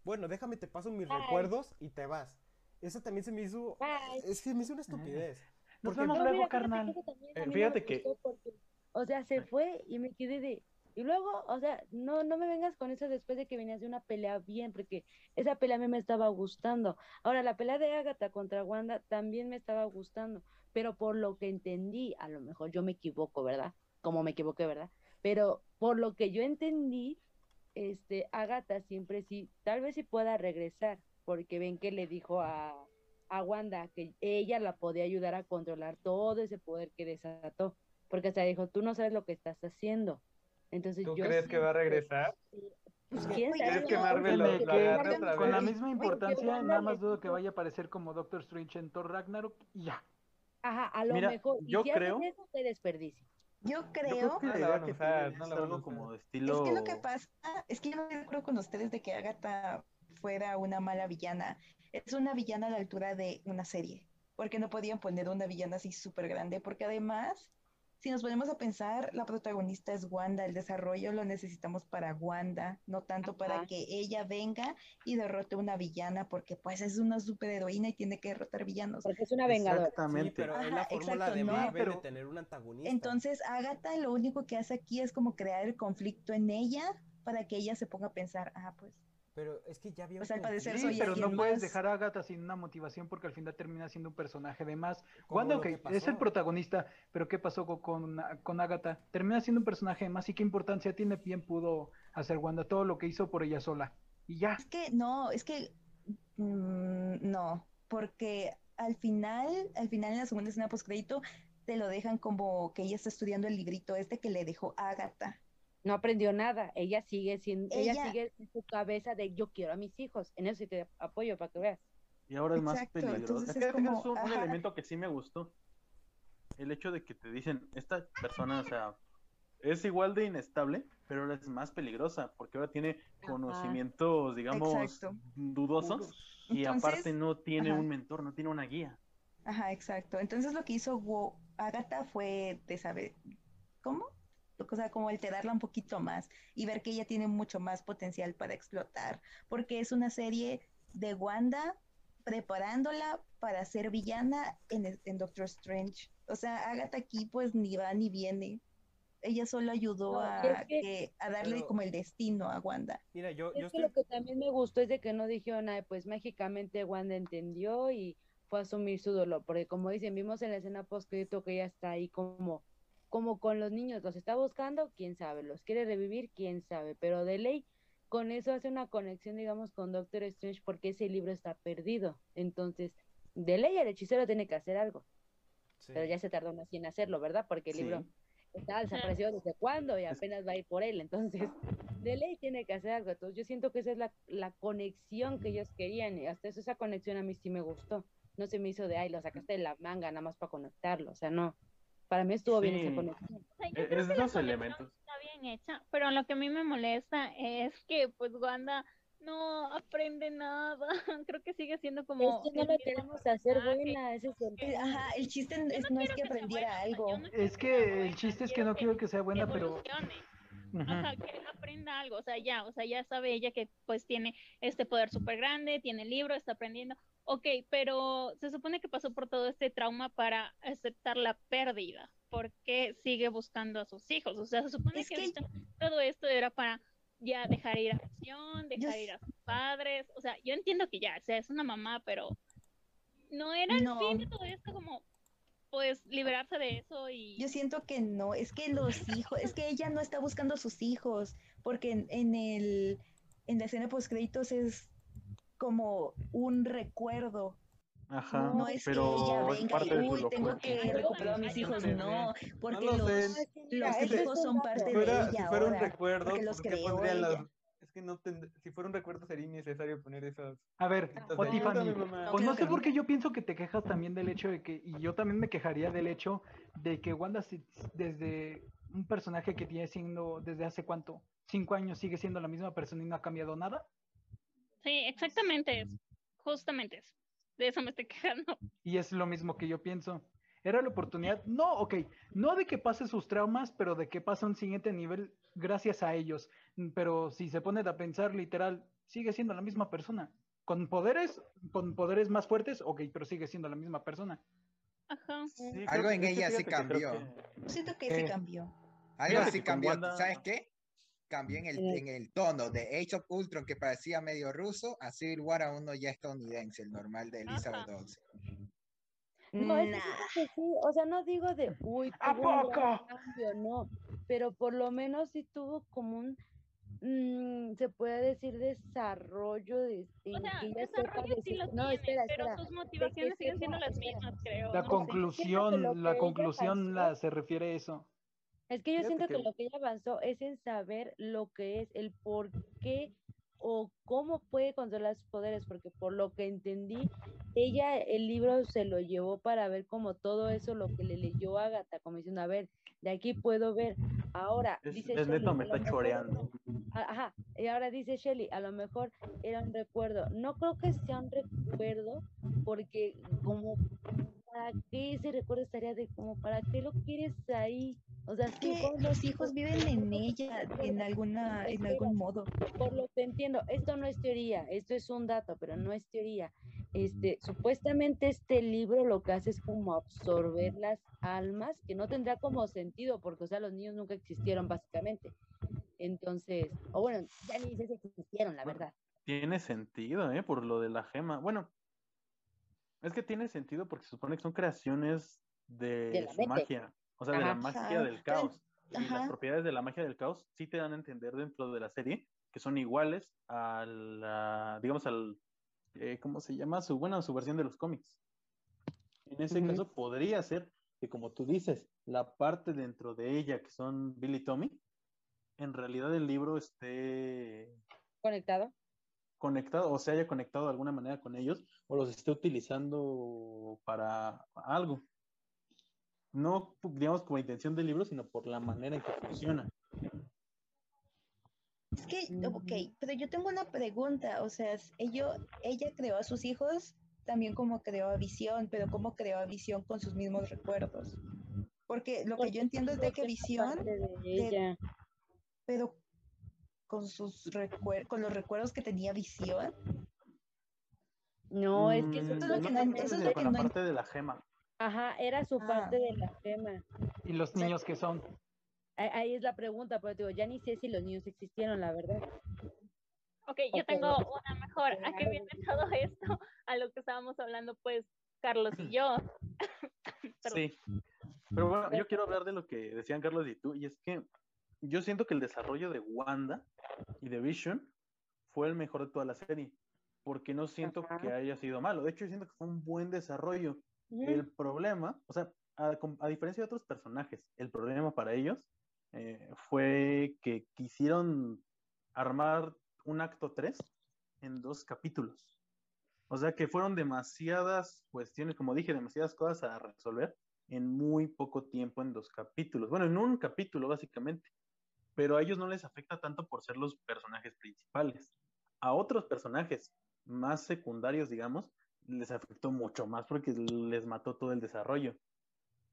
bueno, déjame te paso mis recuerdos y te vas. Eso también se me hizo. Es que me hizo una estupidez.
Nos
Porque-
vemos
No,
luego,
mira,
carnal.
también a
Eh, fíjate
me
que-
porque, o sea, se fue y me quedé de... Y luego, o sea, no, no me vengas con eso después de que venías de una pelea bien, porque esa pelea a mí me estaba gustando. Ahora, la pelea de Agatha contra Wanda también me estaba gustando, pero por lo que entendí, a lo mejor yo me equivoco, ¿verdad? Como me equivoqué, ¿verdad? Pero por lo que yo entendí, este, Agatha siempre sí, tal vez sí pueda regresar, porque ven que le dijo a, a Wanda que ella la podía ayudar a controlar todo ese poder que desató, porque hasta dijo, tú no sabes lo que estás haciendo. Entonces
¿Tú
yo
crees que va a regresar?
Pues quién
Oye,
sabe,
¿Crees que
no,
Marvel
Créeme
lo,
porque
lo
que
agarre otra
con la misma importancia, nada más dudo que vaya a aparecer como Doctor Strange en Thor Ragnarok y ya.
Ajá, a lo
Mira,
mejor. y
yo
si hacen
creo-
eso, qué desperdicio.
Yo
Yo
creo,
creo que la
van a usar, no
es
la van a
algo
usar.
como de
es
estilo...
que lo que pasa es que yo no acuerdo con ustedes de que Agatha fuera una mala villana. Es una villana a la altura de una serie, porque no podían poner una villana así súper grande, porque además, si nos ponemos a pensar, la protagonista es Wanda, el desarrollo lo necesitamos para Wanda, no tanto para que ella venga y derrote una villana, porque pues es una superheroína y tiene que derrotar villanos.
Porque es una vengadora.
Sí,
Exactamente.
pero es la fórmula
exacto,
de
no,
Marvel
pero-
de tener un antagonista.
Entonces, Agatha lo único que hace aquí es como crear el conflicto en ella para que ella se ponga a pensar, ah, pues
Pero es que ya había un
Pues, al parecer
conflicto.
Sí,
soy
pero no puedes dejar a Agatha sin una motivación porque al final termina siendo un personaje de más. Wanda, ok, es el protagonista, pero ¿qué pasó co- con, con, Agatha? Termina siendo un personaje de más y qué importancia tiene, bien pudo hacer Wanda todo lo que hizo por ella sola. Y ya.
Es que no, es que mm, no, porque al final, al final en la segunda escena postcrédito te lo dejan como que ella está estudiando el librito este que le dejó Agatha.
No aprendió nada. Ella sigue siendo, ella,
Ella-
sigue en su cabeza de yo quiero a mis hijos. En eso sí te apoyo para que veas.
Y ahora es más peligroso.
entonces
Es [LAUGHS]
es
que es
como,
un, elemento que sí me gustó. El hecho de que te dicen, esta persona, o sea, es igual de inestable, pero ahora es más peligrosa, porque ahora tiene
Ajá.
conocimientos, digamos,
Exacto.
dudosos, y
Entonces,
aparte no tiene
ajá.
un mentor, no tiene una guía.
Ajá, exacto. Entonces lo que hizo Wo- Agatha fue de saber, ¿cómo? O sea, como alterarla un poquito más y ver que ella tiene mucho más potencial para explotar, porque es una serie de Wanda preparándola para ser villana en, Doctor Strange. O sea, Agatha aquí pues ni va ni viene. Ella solo ayudó
No,
a,
y es que-
que- a darle
Pero-
como el destino a Wanda.
Mira, yo, yo
Es que
estoy...
lo que también me gustó es de que no dijeron, "Ay, pues mágicamente Wanda entendió y fue a asumir su dolor, porque como dicen, vimos en la escena post que ella está ahí como, como con los niños, los está buscando, quién sabe, los quiere revivir, quién sabe, pero de ley con eso hace una conexión, digamos, con Doctor Strange porque ese libro está perdido, entonces, de ley el hechicero tiene que hacer algo,
sí.
pero ya se tardó más en hacerlo, ¿verdad? Porque el
Sí.
libro está desaparecido desde cuándo y apenas va a ir por él, entonces de ley tiene que hacer algo. Entonces yo siento que esa es la, la conexión que ellos querían y hasta eso esa conexión a mí sí me gustó. No se me hizo de, ay, lo sacaste de la manga nada más para conectarlo, o sea, no. Para mí estuvo bien esa conexión.
O sea, yo
E-
creo
es
que la conexión
elementos.
Está bien hecha, pero lo que a mí me molesta es que pues Wanda no aprende nada. [LAUGHS] Creo que sigue siendo como
es que no lo queremos hacer buena, ese es el.
Ajá, el chiste
Yo
es- no es que aprendiera
buena, o
algo.
no
Es que el chiste es que no quiero que sea buena, pero...
evolucione.
Ujú.
Ajá, que aprenda algo, o sea, ya, o sea, ya sabe ella que pues tiene este poder súper grande, tiene el libro, está aprendiendo, ok, pero se supone que pasó por todo este trauma para aceptar la pérdida, porque sigue buscando a sus hijos, o sea, se supone
Es
que, todo esto era para ya dejar ir a acción, dejar ir a sus padres, o sea, yo entiendo que ya, o sea, es una mamá, pero no era el
No.
fin de todo esto como pues liberarse de eso y
Yo siento que no, es que los hijos, es que ella no está buscando a sus hijos, porque en, en el, en la escena post créditos es como un recuerdo,
Ajá,
no es
pero
que ella
es
venga
parte
y,
de su
uy, tengo que recuperar a mis hijos,
no
porque
no lo
los, los
es
hijos
un
son parte
Si
de ella
si fuera un
ahora,
recuerdo,
porque los
¿por qué
creó
pondrían las-
ella.
Es que no tend- si fuera un recuerdo sería innecesario poner esos.
A ver, Tiffany.
No,
Pues no sé por qué yo pienso que te quejas también del hecho de que, y yo también me quejaría del hecho de que Wanda desde un personaje que tiene siendo desde hace cuánto, cinco años sigue siendo la misma persona y no ha cambiado nada.
Sí, exactamente eso, justamente eso, de eso me estoy quejando.
Y es lo mismo que yo pienso. Era la oportunidad, no, ok, no de que pase sus traumas, pero de que pase a un siguiente nivel gracias a ellos. Pero si se pone a pensar literal, sigue siendo la misma persona. Con poderes, con poderes más fuertes, ok, pero sigue siendo la misma persona.
Ajá.
Sí,
Algo
que-
en ella sí cambió.
que-
Siento que sí
Eh.
cambió.
Algo
con
cambió.
Wanda-
¿Sabes qué? Cambió en el,
Eh.
en el tono de Age of Ultron, que parecía medio ruso, a Civil War a uno ya estadounidense, el normal de Elizabeth
Ajá.
Olsen.
No, es que
Nah.
siento que sí, o sea, no digo de, uy,
¿A poco?
cambio, no, pero por lo menos sí tuvo como un, mm, se puede decir, desarrollo de,
O sea, desarrollo sí
decir-
lo
no,
tiene,
espera,
pero
espera,
sus motivaciones siguen siendo las mismas, creo.
La
no
conclusión, la conclusión
pasó-
la, se refiere a eso.
Es que yo
Fíjate
siento que...
que-
lo que ella avanzó es en saber lo que es, el por qué o cómo puede controlar sus poderes, porque por lo que entendí, ella el libro se lo llevó para ver como todo eso, lo que le leyó Agatha, como diciendo, a ver, de aquí puedo ver. Ahora,
Es,
dice
es
Shelley,
neto, me
a
está choreando.
a- Ajá, y ahora dice Shelly, a lo mejor era un recuerdo. No creo que sea un recuerdo, porque como, ¿para qué ese recuerdo estaría de como, ¿para qué lo quieres ahí? O sea, sí,
Que los hijos viven en ella en alguna, en algún modo.
por lo que entiendo, esto no es teoría, esto es un dato, pero no es teoría. Este, supuestamente este libro lo que hace es como absorber las almas, que no tendrá como sentido, porque, o sea, los niños nunca existieron, básicamente. Entonces, o bueno, ya ni sé si existieron, la verdad.
Tiene sentido, ¿eh? Por lo de la gema. Bueno, es que tiene sentido porque se supone que son creaciones de, su magia, o sea, de la magia
Ajá.
del caos. Y las propiedades de la magia del caos sí te dan a entender dentro de la serie que son iguales a la, digamos, al, eh, ¿cómo se llama? Su, bueno, su versión de los cómics. En ese caso podría ser que, como tú dices, la parte dentro de ella que son Billy y Tommy, en realidad el libro esté
¿Conectado?
Conectado o se haya conectado de alguna manera con ellos o los esté utilizando para algo. No, digamos, como intención del libro, sino por la manera en que funciona.
Es que, ok, pero yo tengo una pregunta, o sea, ello- ella creó a sus hijos también como creó a Visión, pero ¿cómo creó a Visión con sus mismos recuerdos? Porque lo que
Porque
yo entiendo es de que Visión,
de ella.
pero con sus con los recuerdos que tenía Visión,
No, es que
Mm,
eso
es lo que no- eso es lo
con
que
la
no
parte de la gema.
Ajá, era su
Ah.
parte de la gema.
¿Y los niños que son?
Ahí, es la pregunta, pero digo, ya ni sé si los niños existieron, la verdad.
Ok, yo tengo una mejor. ¿A qué viene todo esto? A lo que estábamos hablando, pues, Carlos y yo.
Sí. [LAUGHS] Pero bueno, yo quiero hablar de lo que decían Carlos y tú, y es que yo siento que el desarrollo de Wanda y de Vision fue el mejor de toda la serie, porque no siento
Ajá.
que haya sido malo. De hecho, yo siento que fue un buen desarrollo. El problema, o sea, a diferencia de otros personajes, el problema para ellos eh, fue que quisieron armar un acto 3 en dos capítulos. O sea que fueron demasiadas cuestiones, como dije, demasiadas cosas a resolver en muy poco tiempo en dos capítulos. Bueno, en un capítulo básicamente. Pero a ellos no les afecta tanto por ser los personajes principales. A otros personajes más secundarios, digamos, les afectó mucho más porque les mató todo el desarrollo.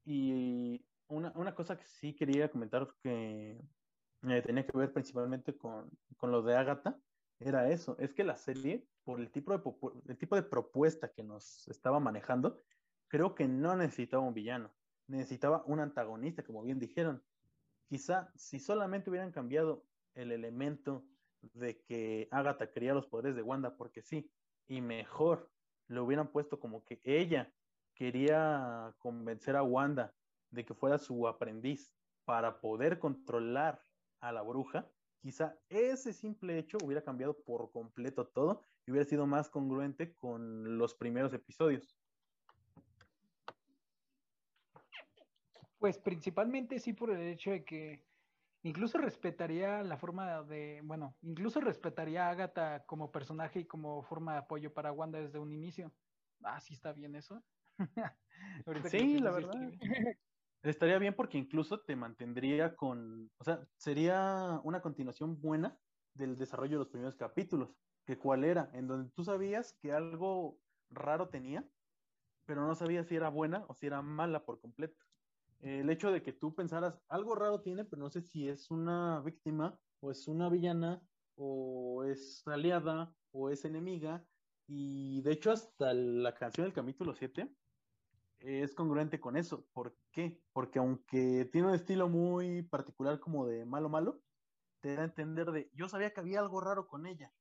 Y una, una cosa que sí quería comentar que eh, tenía que ver principalmente con, con lo de Agatha, era eso, es que la serie, por el tipo, de, el tipo de propuesta que nos estaba manejando, creo que no necesitaba un villano, necesitaba un antagonista, como bien dijeron. Quizá si solamente hubieran cambiado el elemento de que Agatha quería los poderes de Wanda, porque sí, y mejor lo hubieran puesto como que ella quería convencer a Wanda de que fuera su aprendiz para poder controlar a la bruja, quizá ese simple hecho hubiera cambiado por completo todo y hubiera sido más congruente con los primeros episodios.
Pues principalmente sí por el hecho de que incluso respetaría la forma de, bueno, incluso respetaría a Agatha como personaje y como forma de apoyo para Wanda desde un inicio. Ah, sí está bien eso. [LAUGHS]
Sí, la verdad. [LAUGHS] Estaría bien porque incluso te mantendría con, o sea, sería una continuación buena del desarrollo de los primeros capítulos, que cuál era, en donde tú sabías que algo raro tenía, pero no sabías si era buena o si era mala por completo. El hecho de que tú pensaras, algo raro tiene, pero no sé si es una víctima o es una villana o es aliada o es enemiga. Y de hecho hasta la canción del capítulo 7 es congruente con eso. ¿Por qué? Porque aunque tiene un estilo muy particular como de malo malo, te da a entender de, yo sabía que había algo raro con ella,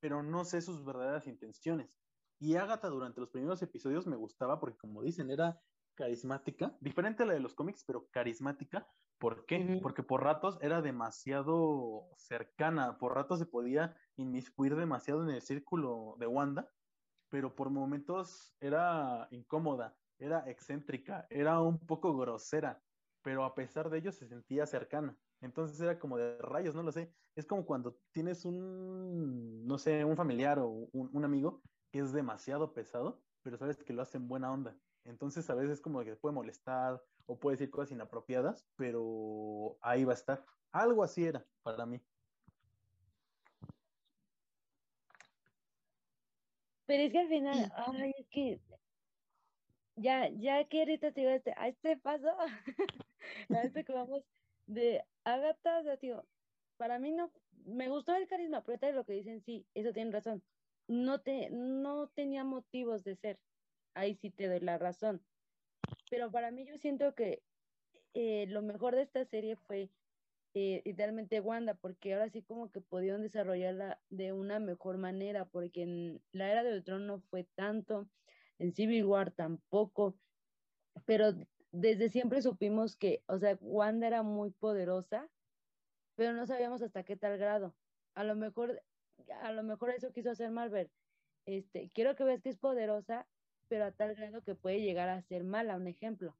pero no sé sus verdaderas intenciones. Y Agatha durante los primeros episodios me gustaba porque, como dicen, era carismática, diferente a la de los cómics, pero carismática. ¿Por qué? Porque por ratos era demasiado cercana, por ratos se podía inmiscuir demasiado en el círculo de Wanda, pero por momentos era incómoda, era excéntrica, era un poco grosera, pero a pesar de ello se sentía cercana. Entonces era como de rayos, no lo sé. Es como cuando tienes un, no sé, un familiar o un, un amigo que es demasiado pesado, pero sabes que lo hace en buena onda. Entonces a veces como que te puede molestar o puede decir cosas inapropiadas, pero ahí va a estar. Algo así era para mí.
Pero es que al final, ay, es que ya, ya que ahorita te digo este, a este paso, [LAUGHS] a este que vamos de Agatha, o sea, tío, para mí no, me gustó el carisma, pero ahorita lo que dicen, sí, eso tienen razón. No te, no tenía motivos de ser. Ahí sí te doy la razón. Pero para mí yo siento que eh, lo mejor de esta serie fue eh, idealmente Wanda, porque ahora sí como que pudieron desarrollarla de una mejor manera, porque en la era de Ultron no fue tanto, en Civil War tampoco, pero desde siempre supimos que, o sea, Wanda era muy poderosa, pero no sabíamos hasta qué tal grado. A lo mejor, a lo mejor eso quiso hacer Marvel. Este, quiero que veas que es poderosa, pero a tal grado que puede llegar a ser mala, un ejemplo.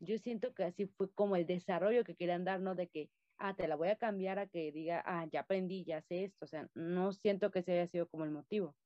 Yo siento que así fue como el desarrollo que querían dar, ¿no? De que, ah, te la voy a cambiar a que diga, ah, ya aprendí, ya sé esto. O sea, no siento que ese haya sido como el motivo.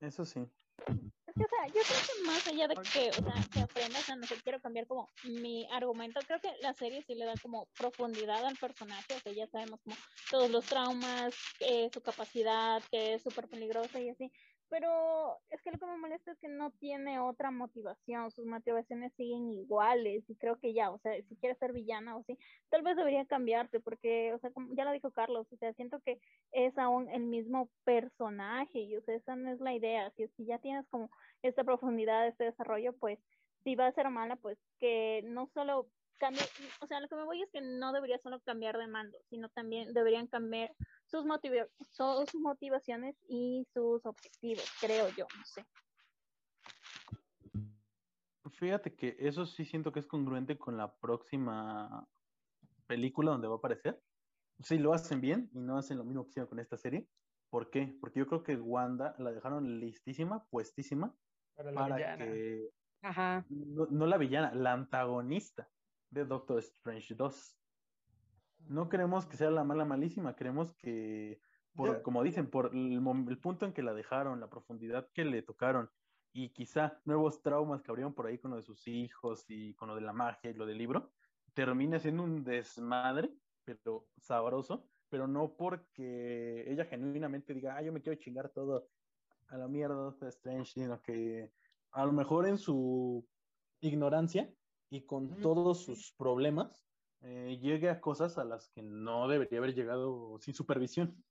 Eso sí.
O sea, yo creo que más allá de que, o sea, que aprendas, o sea, no sé, quiero cambiar como mi argumento, creo que la serie sí le da como profundidad al personaje, o sea, ya sabemos como todos los traumas, eh, su capacidad, que es súper peligrosa y así, pero es que lo que me molesta es que no tiene otra motivación, sus motivaciones siguen iguales y creo que ya, o sea, si quieres ser villana o sí, tal vez debería cambiarte porque, o sea, como ya lo dijo Carlos, o sea, siento que es aún el mismo personaje y, o sea, esa no es la idea, si, si ya tienes como esta profundidad, este desarrollo, pues si va a ser mala, pues que no solo cambie, o sea, lo que me voy es que no debería solo cambiar de mando, sino también deberían cambiar sus, motiva sus motivaciones y sus objetivos, creo yo, no sé.
Fíjate que eso sí siento que es congruente con la próxima película donde va a aparecer. Sí, lo hacen bien y no hacen lo mismo que hicieron con esta serie. ¿Por qué? Porque yo creo que Wanda la dejaron listísima, puestísima,
Para la
para
villana.
que
Ajá.
no, no la villana, la antagonista de Doctor Strange 2. No queremos que sea la mala malísima, queremos que, por,
Yo-
como dicen, por el, el punto en que la dejaron, la profundidad que le tocaron y quizá nuevos traumas que abrieron por ahí con lo de sus hijos y con lo de la magia y lo del libro, termina siendo un desmadre, pero sabroso, pero no porque ella genuinamente diga, ah, yo me quiero chingar todo a la mierda Doctor Strange, sino que a lo mejor en su ignorancia y con todos sus problemas, eh, llegue a cosas a las que no debería haber llegado sin supervisión.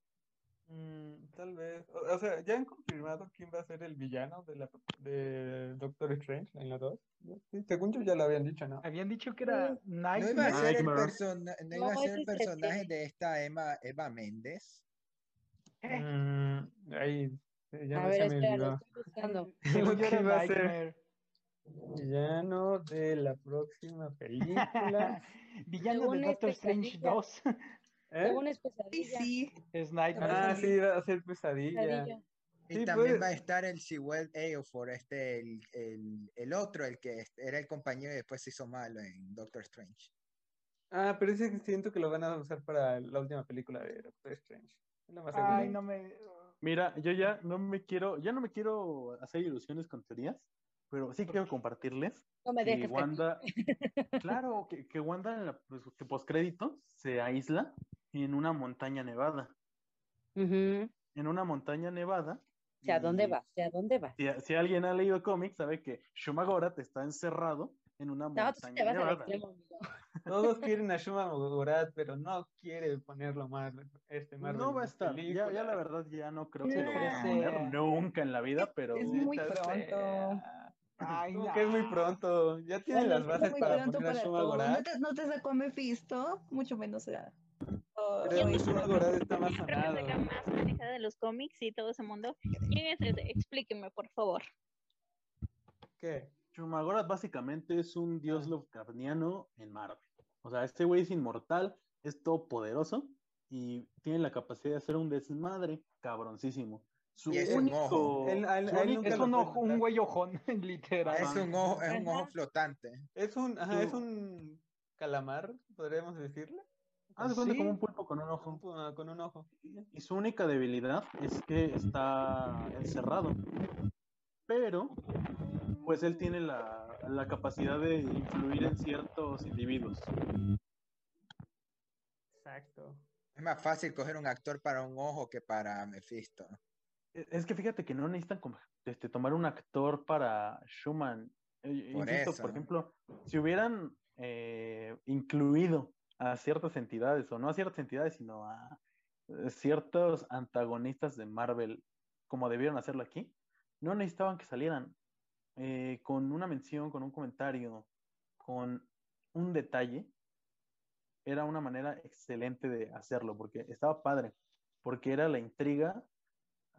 Mm, tal vez. O, o sea, ¿ya han confirmado quién va a ser el villano de la de Doctor Strange en la 2? Sí, según yo ya lo habían dicho, ¿no?
Habían dicho que era
No iba a
Nightmare.
ser el, persona- no
No,
iba a ser el personaje de esta Emma, Eva Méndez.
Mm, ahí, eh, ya
A
no
ver,
se me
espera, lo
olvidó.
estoy buscando. [LAUGHS]
Según yo era
iba a ser
Nightmare.
Villano de la próxima película. [LAUGHS]
Villano
Según
de Doctor
es
Strange
pesadilla.
2
¿Eh?
Según es pesadilla.
Sí,
es Nightmare.
Ah, sí, va a ser pesadilla.
pesadilla.
Y
Sí,
también
puede-
va a estar el Sewell Eofor, este, el, el, el otro, el que era el compañero y después se hizo malo en Doctor Strange.
Ah, pero ese siento que lo van a usar para la última película de Doctor Strange.
Ay, no me.
Mira, yo ya no me quiero, ya no me quiero hacer ilusiones con teorías, pero sí quiero compartirles
No me
que
dejes. Capi.
Wanda, [LAUGHS] claro, que, que Wanda en la pues, que postcrédito se aísla en una montaña nevada. En una montaña nevada.
O sea, ¿a dónde
y
vas? O sea, ¿a dónde vas?
Si, si alguien ha leído cómics, sabe que Shumagorat está encerrado en una
No, te
montaña nevada.
extremo. [LAUGHS]
Todos quieren a Shuma Gogorat, pero no quiere ponerlo más este Marvel
No va a estar. Ya, ya la verdad ya no creo que lo vayan a poner nunca en la vida, pero
Es muy pronto.
sea.
Ay,
Como que es muy
no.
pronto. Ya tiene
Bueno,
las
es
bases para poner a Shuma.
No te, no te sacó a Mephisto, mucho menos a... o-
Creo que
o-
Shuma Gorath está más
que
sonado.
saca más manejada de los cómics y todo ese mundo. ¿Quién es ese? Explíqueme, por favor.
¿Qué?
Shumagorath básicamente es un dios Lovecraftiano en Marvel. O sea, este güey es inmortal, es todopoderoso y tiene la capacidad de hacer un desmadre cabroncísimo. Su
Y es un ojo.
Él- a él-
su
a él
único-
nunca
Es un, ojo, un
matar.
güey ojón, [LAUGHS] literal.
Es un ojo, es un ojo flotante.
Es un, ajá, es un calamar, podríamos decirle.
Cuenta
Sí,
como un pulpo con un ojo.
ah, con un ojo.
Y su única debilidad es que está encerrado. Pero, pues él tiene la, la capacidad de influir en ciertos individuos.
Exacto.
Es más fácil coger un actor para un ojo que para Mephisto.
Es que fíjate que no necesitan como, este, tomar un actor para Schumann. Eh,
Por
insisto,
eso.
por ejemplo, si hubieran eh, incluido a ciertas entidades, o no a ciertas entidades, sino a eh, ciertos antagonistas de Marvel, como debieron hacerlo aquí, no necesitaban que salieran eh, con una mención, con un comentario, con un detalle. Era una manera excelente de hacerlo, porque estaba padre, porque era la intriga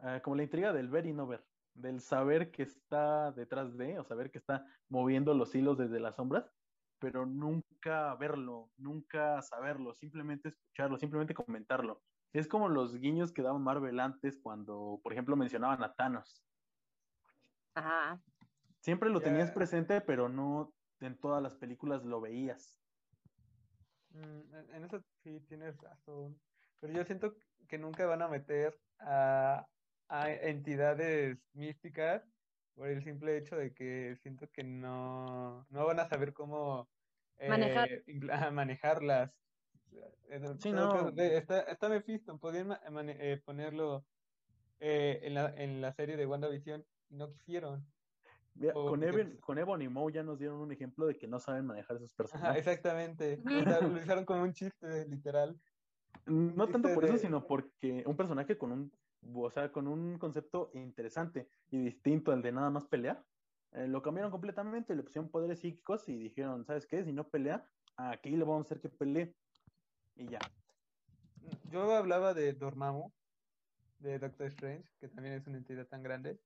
ah, como la intriga del ver y no ver, del saber que está detrás de, o saber que está moviendo los hilos desde las sombras, pero nunca verlo, nunca saberlo, simplemente escucharlo, simplemente comentarlo. Es como los guiños que daba Marvel antes cuando, por ejemplo, mencionaban a Thanos.
Ajá.
Siempre lo tenías presente, pero no en todas las películas lo veías.
Mm, en- en eso sí tienes razón. Pero yo siento que nunca van a meter a, a entidades místicas por el simple hecho de que siento que no, no van a saber cómo
Manejar.
eh, ajá, manejarlas.
Sí, no.
Está, está Mephisto, podían eh, ponerlo eh, en la, en la serie de WandaVision y no quisieron.
Mira,
O
con, Evan,
pues-
con Ebon y Moe ya nos dieron un ejemplo de que no saben manejar esos
Ajá,
personajes.
exactamente. O sea, lo usaron como un chiste, literal.
No tanto
Chiste
por eso,
de-
sino porque un personaje con un, o sea, con un concepto interesante y distinto al de nada más pelear, eh, lo cambiaron completamente, le pusieron poderes psíquicos y dijeron, ¿sabes qué? Si no pelea, aquí le vamos a hacer que pelee. Y ya.
Yo hablaba de Dormammu, de Doctor Strange, que también es una entidad tan grande,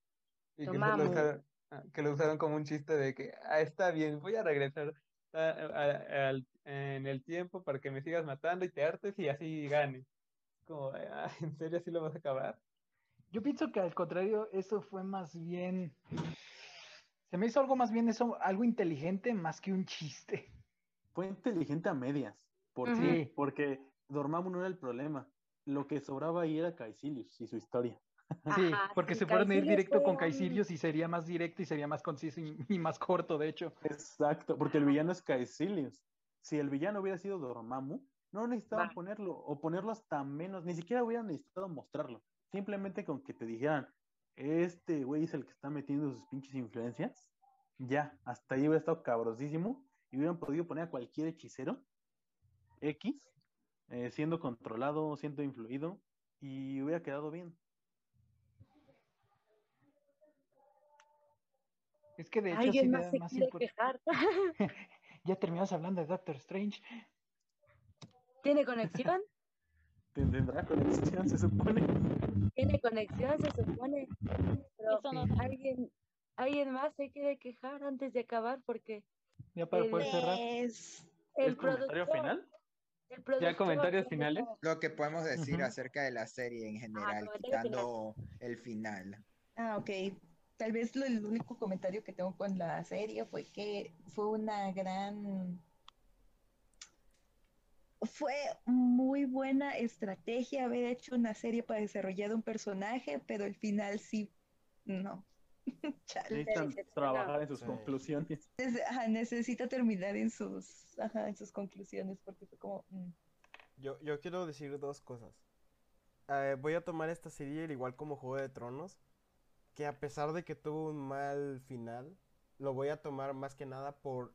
y que,
Dormammu.
usaron, ah, que lo usaron como un chiste de que, ah, está bien, voy a regresar a- a- al- en el tiempo para que me sigas matando y te hartes y así gane. Como, ah, ¿en serio así lo vas a acabar?
Yo pienso que al contrario, eso fue más bien. Se me hizo algo más bien eso, algo inteligente más que un chiste.
Fue inteligente a medias. Porque Dormammu no era el problema. Lo que sobraba ahí era Caecilius y su historia.
Sí,
Ajá,
porque
sí,
se fueron a ir directo
fue
con
un-
Caecilius y sería más directo y sería más conciso y, y más corto, de hecho.
Exacto, porque el villano es Caecilius. Si el villano hubiera sido Dormammu, no necesitaban ponerlo, o ponerlo hasta menos, ni siquiera hubieran necesitado mostrarlo. Simplemente con que te dijeran, este güey es el que está metiendo sus pinches influencias, ya, hasta ahí hubiera estado cabrosísimo y hubieran podido poner a cualquier hechicero X, eh, siendo controlado, siendo influido, y hubiera quedado bien.
Es que de hecho
Alguien
sí
más se
más
quejar. [LAUGHS]
Ya terminamos hablando de Doctor Strange.
¿Tiene conexión? [LAUGHS]
Tendrá conexión, se supone.
Tiene conexión, se supone. Pero
Eso no-
alguien, alguien más se quiere quejar antes de acabar porque
Ya para
El-
poder cerrar.
Pues,
el
¿El comentario final?
el productor
comentarios finales?
Lo que podemos decir acerca de la serie en general,
comentario
quitando el final.
Ah, ok. Tal vez lo- el único comentario que tengo con la serie fue que fue una gran... Fue muy buena estrategia haber hecho una serie para desarrollar un personaje, pero el final sí, no. [LAUGHS] Chale.
Necesitan trabajar en sus
Sí.
conclusiones.
Ajá, necesita terminar en sus, ajá, en sus conclusiones porque fue como... mm.
Yo, yo quiero decir dos cosas. Eh, voy a tomar esta serie al igual como Juego de Tronos, que a pesar de que tuvo un mal final, lo voy a tomar más que nada por,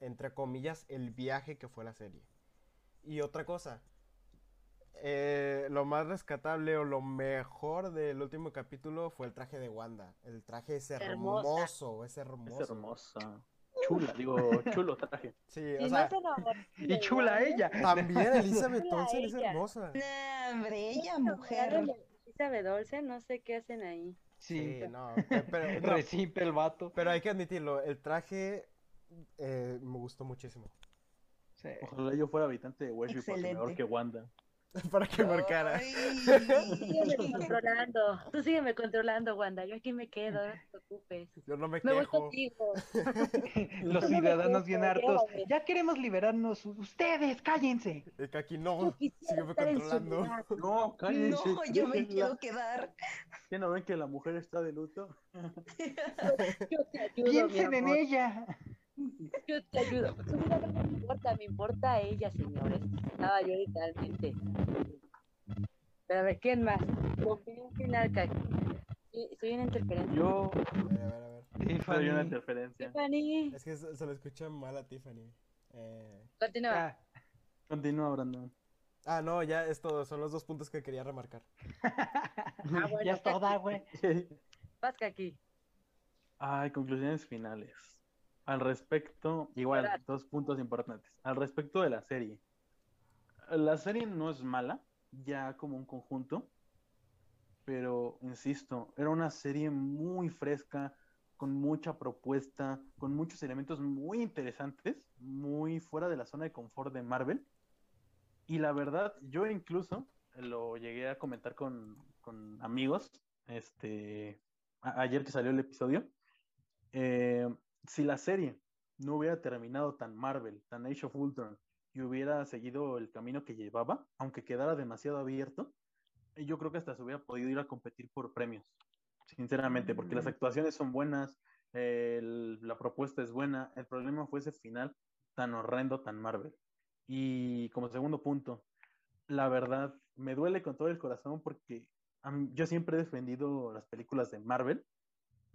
entre comillas, el viaje que fue la serie. Y otra cosa, eh, lo más rescatable o lo mejor del último capítulo fue el traje de Wanda. El traje es
Hermosa.
hermoso, es hermoso.
Es hermosa. Chula, digo, chulo traje.
Sí, o
no
sea, [LAUGHS]
Y chula
Wanda,
ella.
también [LAUGHS] Elizabeth Olsen es hermosa.
Nah, hombre, ella mujer.
Elizabeth Olsen, no sé qué hacen ahí.
Sí,
Sí, no, pe- pero, [LAUGHS] no,
recipe el vato.
pero hay que admitirlo, el traje eh, me gustó muchísimo.
Sí.
Ojalá yo fuera habitante de Westby porque mejor
Excelente.
que Wanda. [LAUGHS]
Para que marcara.
Ay. [LAUGHS]
Sígueme controlando. Tú sígueme controlando, Wanda. Yo aquí me quedo, no te preocupes.
Yo no me
Me voy
quejo.
contigo. [LAUGHS]
Los ciudadanos bien hartos.
llévame.
Ya queremos liberarnos. Ustedes, cállense.
El que aquí no, sígueme controlando.
No, cállense.
No, yo me quiero quedar.
¿Qué no ven que la mujer está de luto?
Yo te ayudo, mi
Piensen en ella.
Yo te ayudo. Me importa, me importa ella, señores. Estaba yo literalmente. Pero a ver, ¿quién más? Opinión final, Kaki. Sí, Soy una interferencia.
Yo
A ver, a ver, a ver.
soy una
Tiffany.
interferencia.
Tiffany,
Es que se, se lo escucha mal a Tiffany. Eh,
continúa.
Ah,
Continúa, Brandon.
Ah, no, ya es todo. Son los dos puntos que quería remarcar.
Ah, [LAUGHS] bueno,
ya es toda, güey. [LAUGHS]
Vas, Kaki.
Ay, conclusiones finales. Al respecto, igual,
Esperar.
dos puntos importantes. Al respecto de la serie. La serie no es mala, ya como un conjunto, pero insisto, era una serie muy fresca, con mucha propuesta, con muchos elementos muy interesantes, muy fuera de la zona de confort de Marvel. Y la verdad, yo incluso lo llegué a comentar con, con amigos, este, a- ayer que salió el episodio. Eh, si la serie no hubiera terminado tan Marvel, tan Age of Ultron, y hubiera seguido el camino que llevaba, aunque quedara demasiado abierto, yo creo que hasta se hubiera podido ir a competir por premios, sinceramente, porque las
Mm.
actuaciones son buenas, el- la propuesta es buena, el problema fue ese final tan horrendo, tan Marvel. Y como segundo punto, la verdad, me duele con todo el corazón porque mí- yo siempre he defendido las películas de Marvel,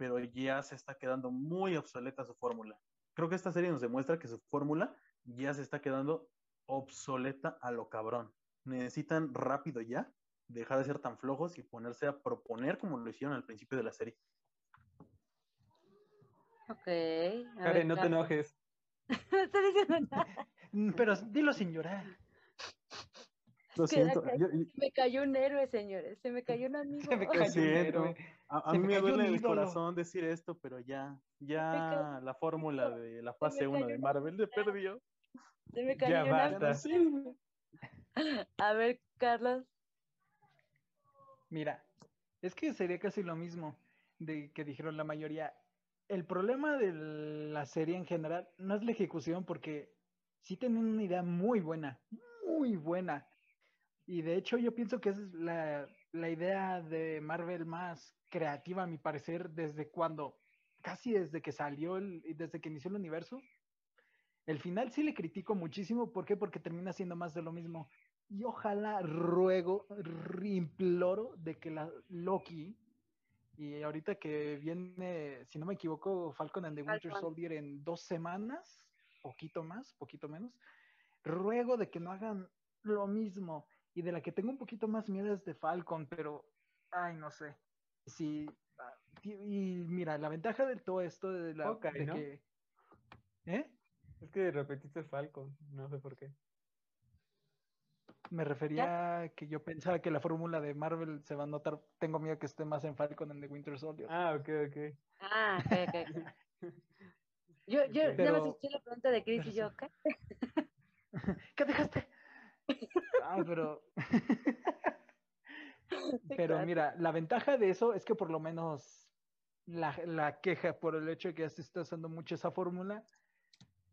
pero ya se está quedando muy obsoleta su fórmula. Creo que esta serie nos demuestra que su fórmula ya se está quedando obsoleta a lo cabrón. Necesitan rápido ya dejar de ser tan flojos y ponerse a proponer como lo hicieron al principio de la serie.
Ok. a ver,
Karen, no te enojes. [LAUGHS]
No estoy diciendo nada.
Pero dilo sin llorar.
Lo
que
siento,
ca-
yo- yo-
Se me cayó un héroe, señores. Se me cayó un [LAUGHS] amigo.
Se me
lo [LAUGHS]
cayó un
siento.
héroe.
A, mí
me
duele el corazón decir esto, pero ya, ya la fórmula de la fase
me
1
cayó
de
una
Marvel le perdió.
Se me cayó
Ya
un
basta. [LAUGHS]
A ver, Carlos.
Mira, es que sería casi lo mismo de que dijeron la mayoría. El problema de la serie en general no es la ejecución, porque sí tienen una idea muy buena, muy buena. Y de hecho yo pienso que es la, la idea de Marvel más creativa, a mi parecer, desde cuando, casi desde que salió, el, desde que inició el universo. El final sí le critico muchísimo, ¿por qué? Porque termina siendo más de lo mismo. Y ojalá ruego, imploro de que la Loki, y ahorita que viene, si no me equivoco, Falcon and the Winter. Soldier en dos semanas, poquito más, poquito menos, ruego de que no hagan lo mismo. Y de la que tengo un poquito más miedo es de Falcon, pero, ay, no sé. Sí, ah, y, y mira, la ventaja de todo esto de, la,
Hawkeye,
de
¿no?
que... ¿Eh?
Es que repetiste Falcon, no sé por qué.
Me refería a que yo pensaba que la fórmula de Marvel se va a notar. Tengo miedo que esté más en Falcon en The Winter Soldier.
Ah, ok, ok.
Ah, ok, ok. [LAUGHS] Yo, yo
Ok.
nada más
Pero-
escuché la pregunta de Chris y
pero
yo. [LAUGHS] ¿qué?
¿Qué dejaste? Ah, pero. [LAUGHS] pero
claro.
mira, la ventaja de eso es que por lo menos la, la queja por el hecho de que ya se está usando mucho esa fórmula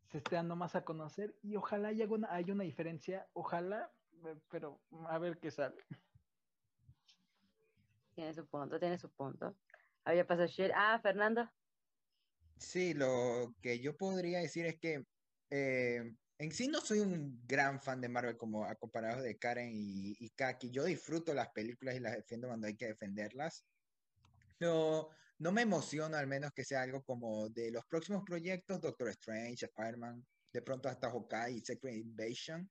se esté dando más a conocer y ojalá haya una, haya una diferencia, ojalá, eh, pero a ver qué sale.
Tiene su punto, tiene su punto. Había pasado. Ah, Fernando.
Sí, lo que yo podría decir es que eh, en sí no soy un gran fan de Marvel como a comparados de Karen y, Kaki. Yo disfruto las películas y las defiendo cuando hay que defenderlas. No, no me emociona al menos que sea algo como de los próximos proyectos, Doctor Strange, Spider-Man, de pronto hasta Hawkeye y Secret Invasion.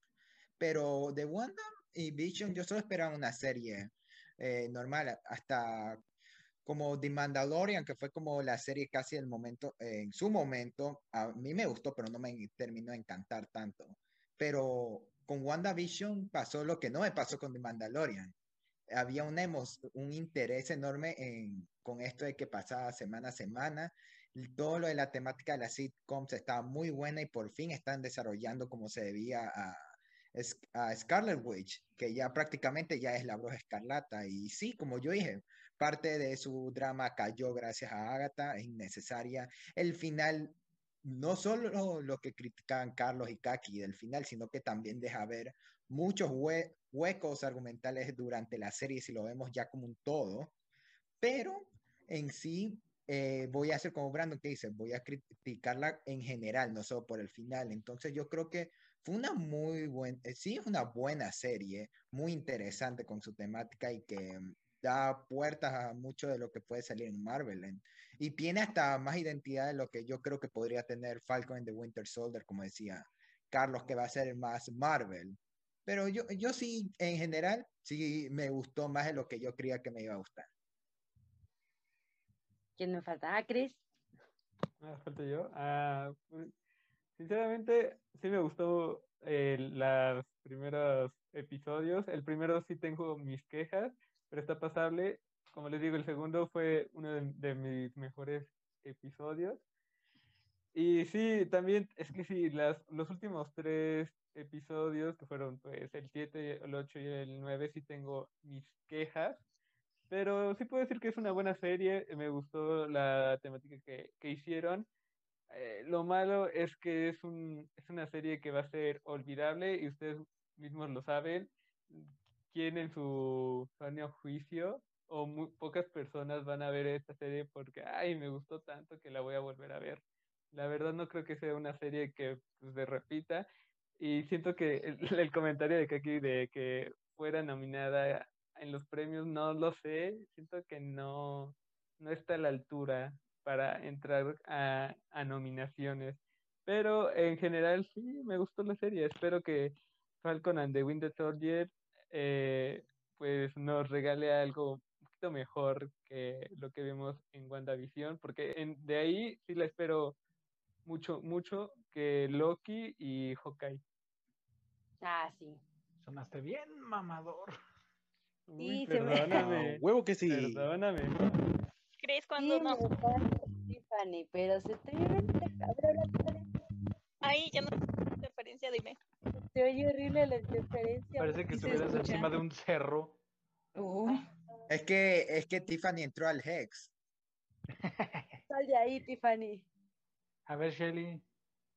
Pero de Wanda y Vision, yo solo esperaba una serie eh, normal, hasta como The Mandalorian, que fue como la serie casi del momento, en su momento, a mí me gustó, pero no me terminó de encantar tanto. Pero con WandaVision pasó lo que no me pasó con The Mandalorian. Había una un interés enorme en, con esto de que pasaba semana a semana. Todo lo de la temática de las sitcoms estaba muy buena y por fin están desarrollando como se debía a, a Scarlet Witch, que ya prácticamente ya es la bruja escarlata. Y sí, como yo dije, parte de su drama cayó gracias a Agatha, es innecesaria. El final, no solo lo que criticaban Carlos y Kaki del final, sino que también deja ver muchos huecos argumentales durante la serie, si lo vemos ya como un todo. Pero en sí, eh, voy a hacer como Brandon que dice, voy a criticarla en general, no solo por el final. Entonces yo creo que fue una muy buena, eh, sí, es una buena serie, muy interesante con su temática y que da puertas a mucho de lo que puede salir en Marvel. y tiene hasta más identidad de lo que yo creo que podría tener Falcon en The Winter Soldier, como decía Carlos, que va a ser más Marvel. Pero yo, yo sí, en general, sí me gustó más de lo que yo creía que me iba a gustar.
¿Quién me falta? Ah, Chris.
Ah, falta yo. Ah, pues, Sinceramente, sí me gustó eh, los primeros episodios. El primero sí tengo mis quejas, pero está pasable. Como les digo, el segundo fue uno de, mis mejores episodios. Y sí, también es que sí, las, los últimos tres episodios, que fueron pues el 7, el 8 y el 9, sí tengo mis quejas. Pero sí puedo decir que es una buena serie. Me gustó la temática que, que hicieron. Eh, lo malo es que es, un, es una serie que va a ser olvidable y ustedes mismos lo saben. ¿Quién en su sano juicio o muy pocas personas van a ver esta serie porque, ay, me gustó tanto que la voy a volver a ver? La verdad no creo que sea una serie que pues, se repita y siento que el, [LAUGHS] el comentario de Kaki de que fuera nominada en los premios, no lo sé, siento que no, no está a la altura para entrar a, nominaciones. Pero en general sí, me gustó la serie. Espero que Falcon and the Winter Soldier eh, pues nos regale algo un poquito mejor que lo que vemos en WandaVision, porque en, de ahí sí la espero mucho, mucho que Loki y Hawkeye.
Ah, sí.
Sonaste bien, mamador.
Uy, perdóname. [LAUGHS]
huevo que sí.
Perdóname.
¿Crees cuando no?
Tiffany, pero se te
Ahí ya no interferencia, dime.
Se oye horrible la interferencia.
Parece que estuvieras encima de un cerro.
Uh.
Es que es que Tiffany entró al Hex.
Sal de ahí, Tiffany.
A ver, Shelly.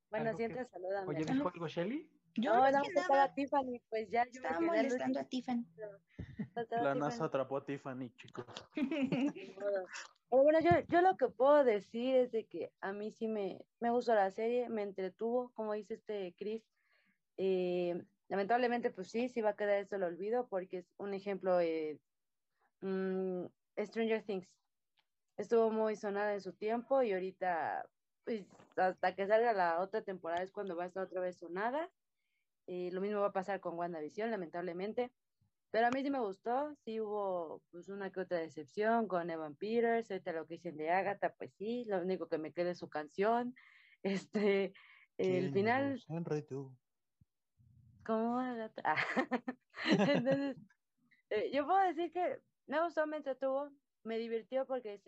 Bueno, siempre saludame.
Oye, ¿dijo algo Shelly?
Yo
no,
no,
no, a Tiffany, pues ya.
Estaba molestando a Tiffany.
La NASA atrapó a Tiffany, chicos.
Pero bueno, yo, yo lo que puedo decir es de que a mí sí me, me gustó la serie, me entretuvo, como dice este Chris. Eh, lamentablemente, pues sí, sí va a quedar esto el olvido, porque es un ejemplo, eh, mm, Stranger Things. Estuvo muy sonada en su tiempo y ahorita, pues hasta que salga la otra temporada es cuando va a estar otra vez sonada. Eh, lo mismo va a pasar con WandaVision, lamentablemente. Pero a mí sí me gustó, sí hubo pues una que otra decepción con Evan Peters, ahorita lo que dicen de Agatha, pues sí, lo único que me queda es su canción. [LAUGHS] Este, el final. Ah, [LAUGHS] [LAUGHS] entonces, eh, yo puedo decir que me gustó, me entretuvo, me divirtió porque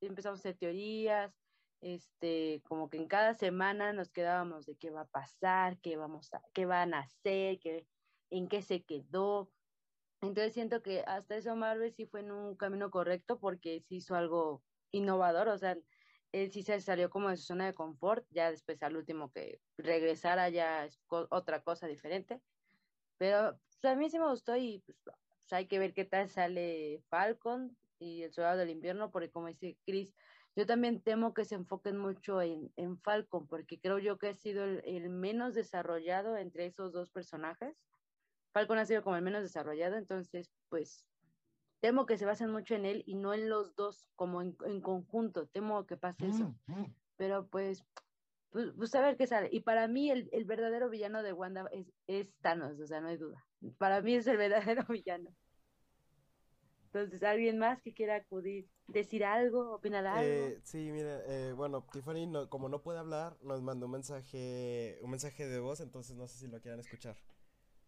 empezamos a hacer teorías, este, como que en cada semana nos quedábamos de qué va a pasar, qué vamos a, qué van a hacer, qué, en qué se quedó. Entonces siento que hasta eso Marvel sí fue en un camino correcto porque sí hizo algo innovador, o sea, él sí se salió como de su zona de confort, ya después al último que regresara ya es otra cosa diferente, pero pues, a mí sí me gustó y pues, pues, hay que ver qué tal sale Falcon y el Soldado del Invierno, porque como dice Chris, yo también temo que se enfoquen mucho en, en Falcon, porque creo yo que ha sido el menos desarrollado entre esos dos personajes. Falcon ha sido como el menos desarrollado, entonces, pues, temo que se basen mucho en él y no en los dos como en, conjunto, temo que pase eso. Mm, mm. Pero pues, pues, pues a ver qué sale. Y para mí el, el verdadero villano de Wanda es, es Thanos, o sea, no hay duda. Para mí es el [LAUGHS] verdadero villano. Entonces, ¿alguien más que quiera acudir? ¿Decir algo? ¿Opinar algo?
Eh, sí, mira, eh, bueno, Tiffany, no- como no puede hablar, nos mandó un mensaje, un mensaje de voz, entonces no sé si lo quieran escuchar.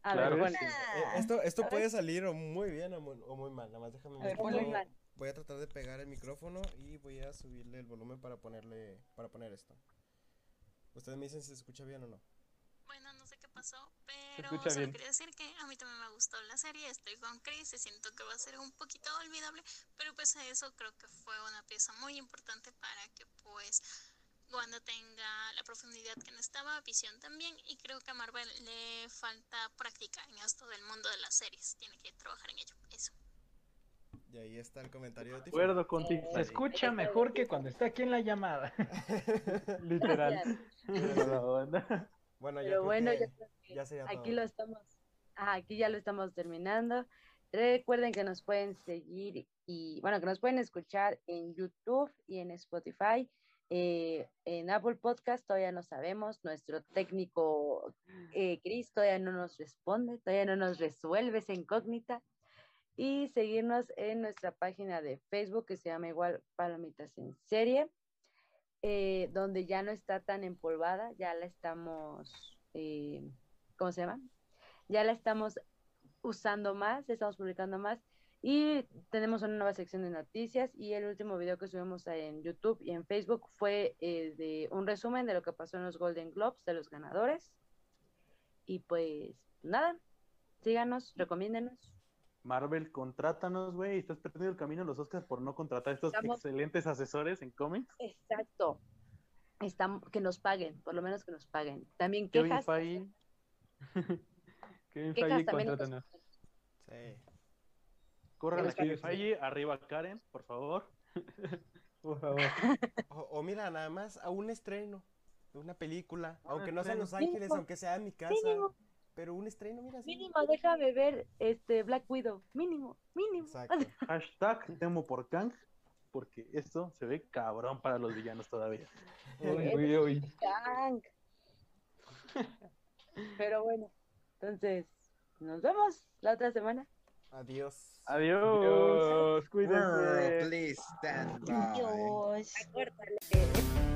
A
claro
ver,
que
bueno,
sí.
Eh, esto esto puede salir o muy bien o muy, o muy mal, nada más déjame
A ver,
mal.
Voy a tratar de pegar el micrófono y voy a subirle el volumen para ponerle, para poner esto. Ustedes me dicen si se escucha bien o no.
Bueno, no sé qué pasó, pero
escucha
solo
bien.
quería decir que a mí también me gustó la serie, estoy con Chris y siento que va a ser un poquito olvidable, pero pues eso creo que fue una pieza muy importante para que pues Wanda tenga la profundidad que necesitaba, Visión también, y creo que a Marvel le falta práctica en esto del mundo de las series, tiene que trabajar en ello, eso.
Y ahí está el comentario de
De
Tiffany.
acuerdo contigo.
Se escucha mejor que cuando está aquí en la llamada. [LAUGHS]
Literal. [LAUGHS]
Bueno,
Pero bueno, ya creo que
ya
aquí
todo.
lo estamos, aquí ya lo estamos terminando. Recuerden que nos pueden seguir y, bueno, que nos pueden escuchar en YouTube y en Spotify. Eh, en Apple Podcast todavía no sabemos. Nuestro técnico eh, Chris todavía no nos responde, todavía no nos resuelve esa incógnita. Y seguirnos en nuestra página de Facebook que se llama igual Palomitas en Serie, eh, donde ya no está tan empolvada, ya la estamos, eh, ¿cómo se llama? Ya la estamos usando más, estamos publicando más y tenemos una nueva sección de noticias y el último video que subimos en YouTube y en Facebook fue eh, de un resumen de lo que pasó en los Golden Globes, de los ganadores. Y pues nada, síganos, recomiéndenos.
Marvel, contrátanos, güey. Estás perdiendo el camino en los Oscars por no contratar a estos
Estamos-
excelentes asesores en cómics.
Exacto. Están, que nos paguen, por lo menos que nos paguen. También
Kevin
quejas.
Feige. [LAUGHS]
Kevin Feige,
también nos
contrátanos.
Sí.
Corran a arriba Karen, por favor. [LAUGHS]
Por favor.
O, o mira, nada más a un estreno de una película,
Un
aunque no sea en Los. Ángeles,
Mínimo,
aunque sea en mi casa,
mínimo.
pero un estreno, mira. sí.
Mínimo, déjame ver este Black Widow. Mínimo, mínimo.
Exacto. [LAUGHS]
Hashtag temo por Kang, porque esto se ve cabrón para los villanos todavía.
Uy, uy, uy.
Kang. Pero bueno, entonces, nos vemos la otra semana.
Adiós.
Adiós.
Cuídense.
please stand by.
Acuérdale.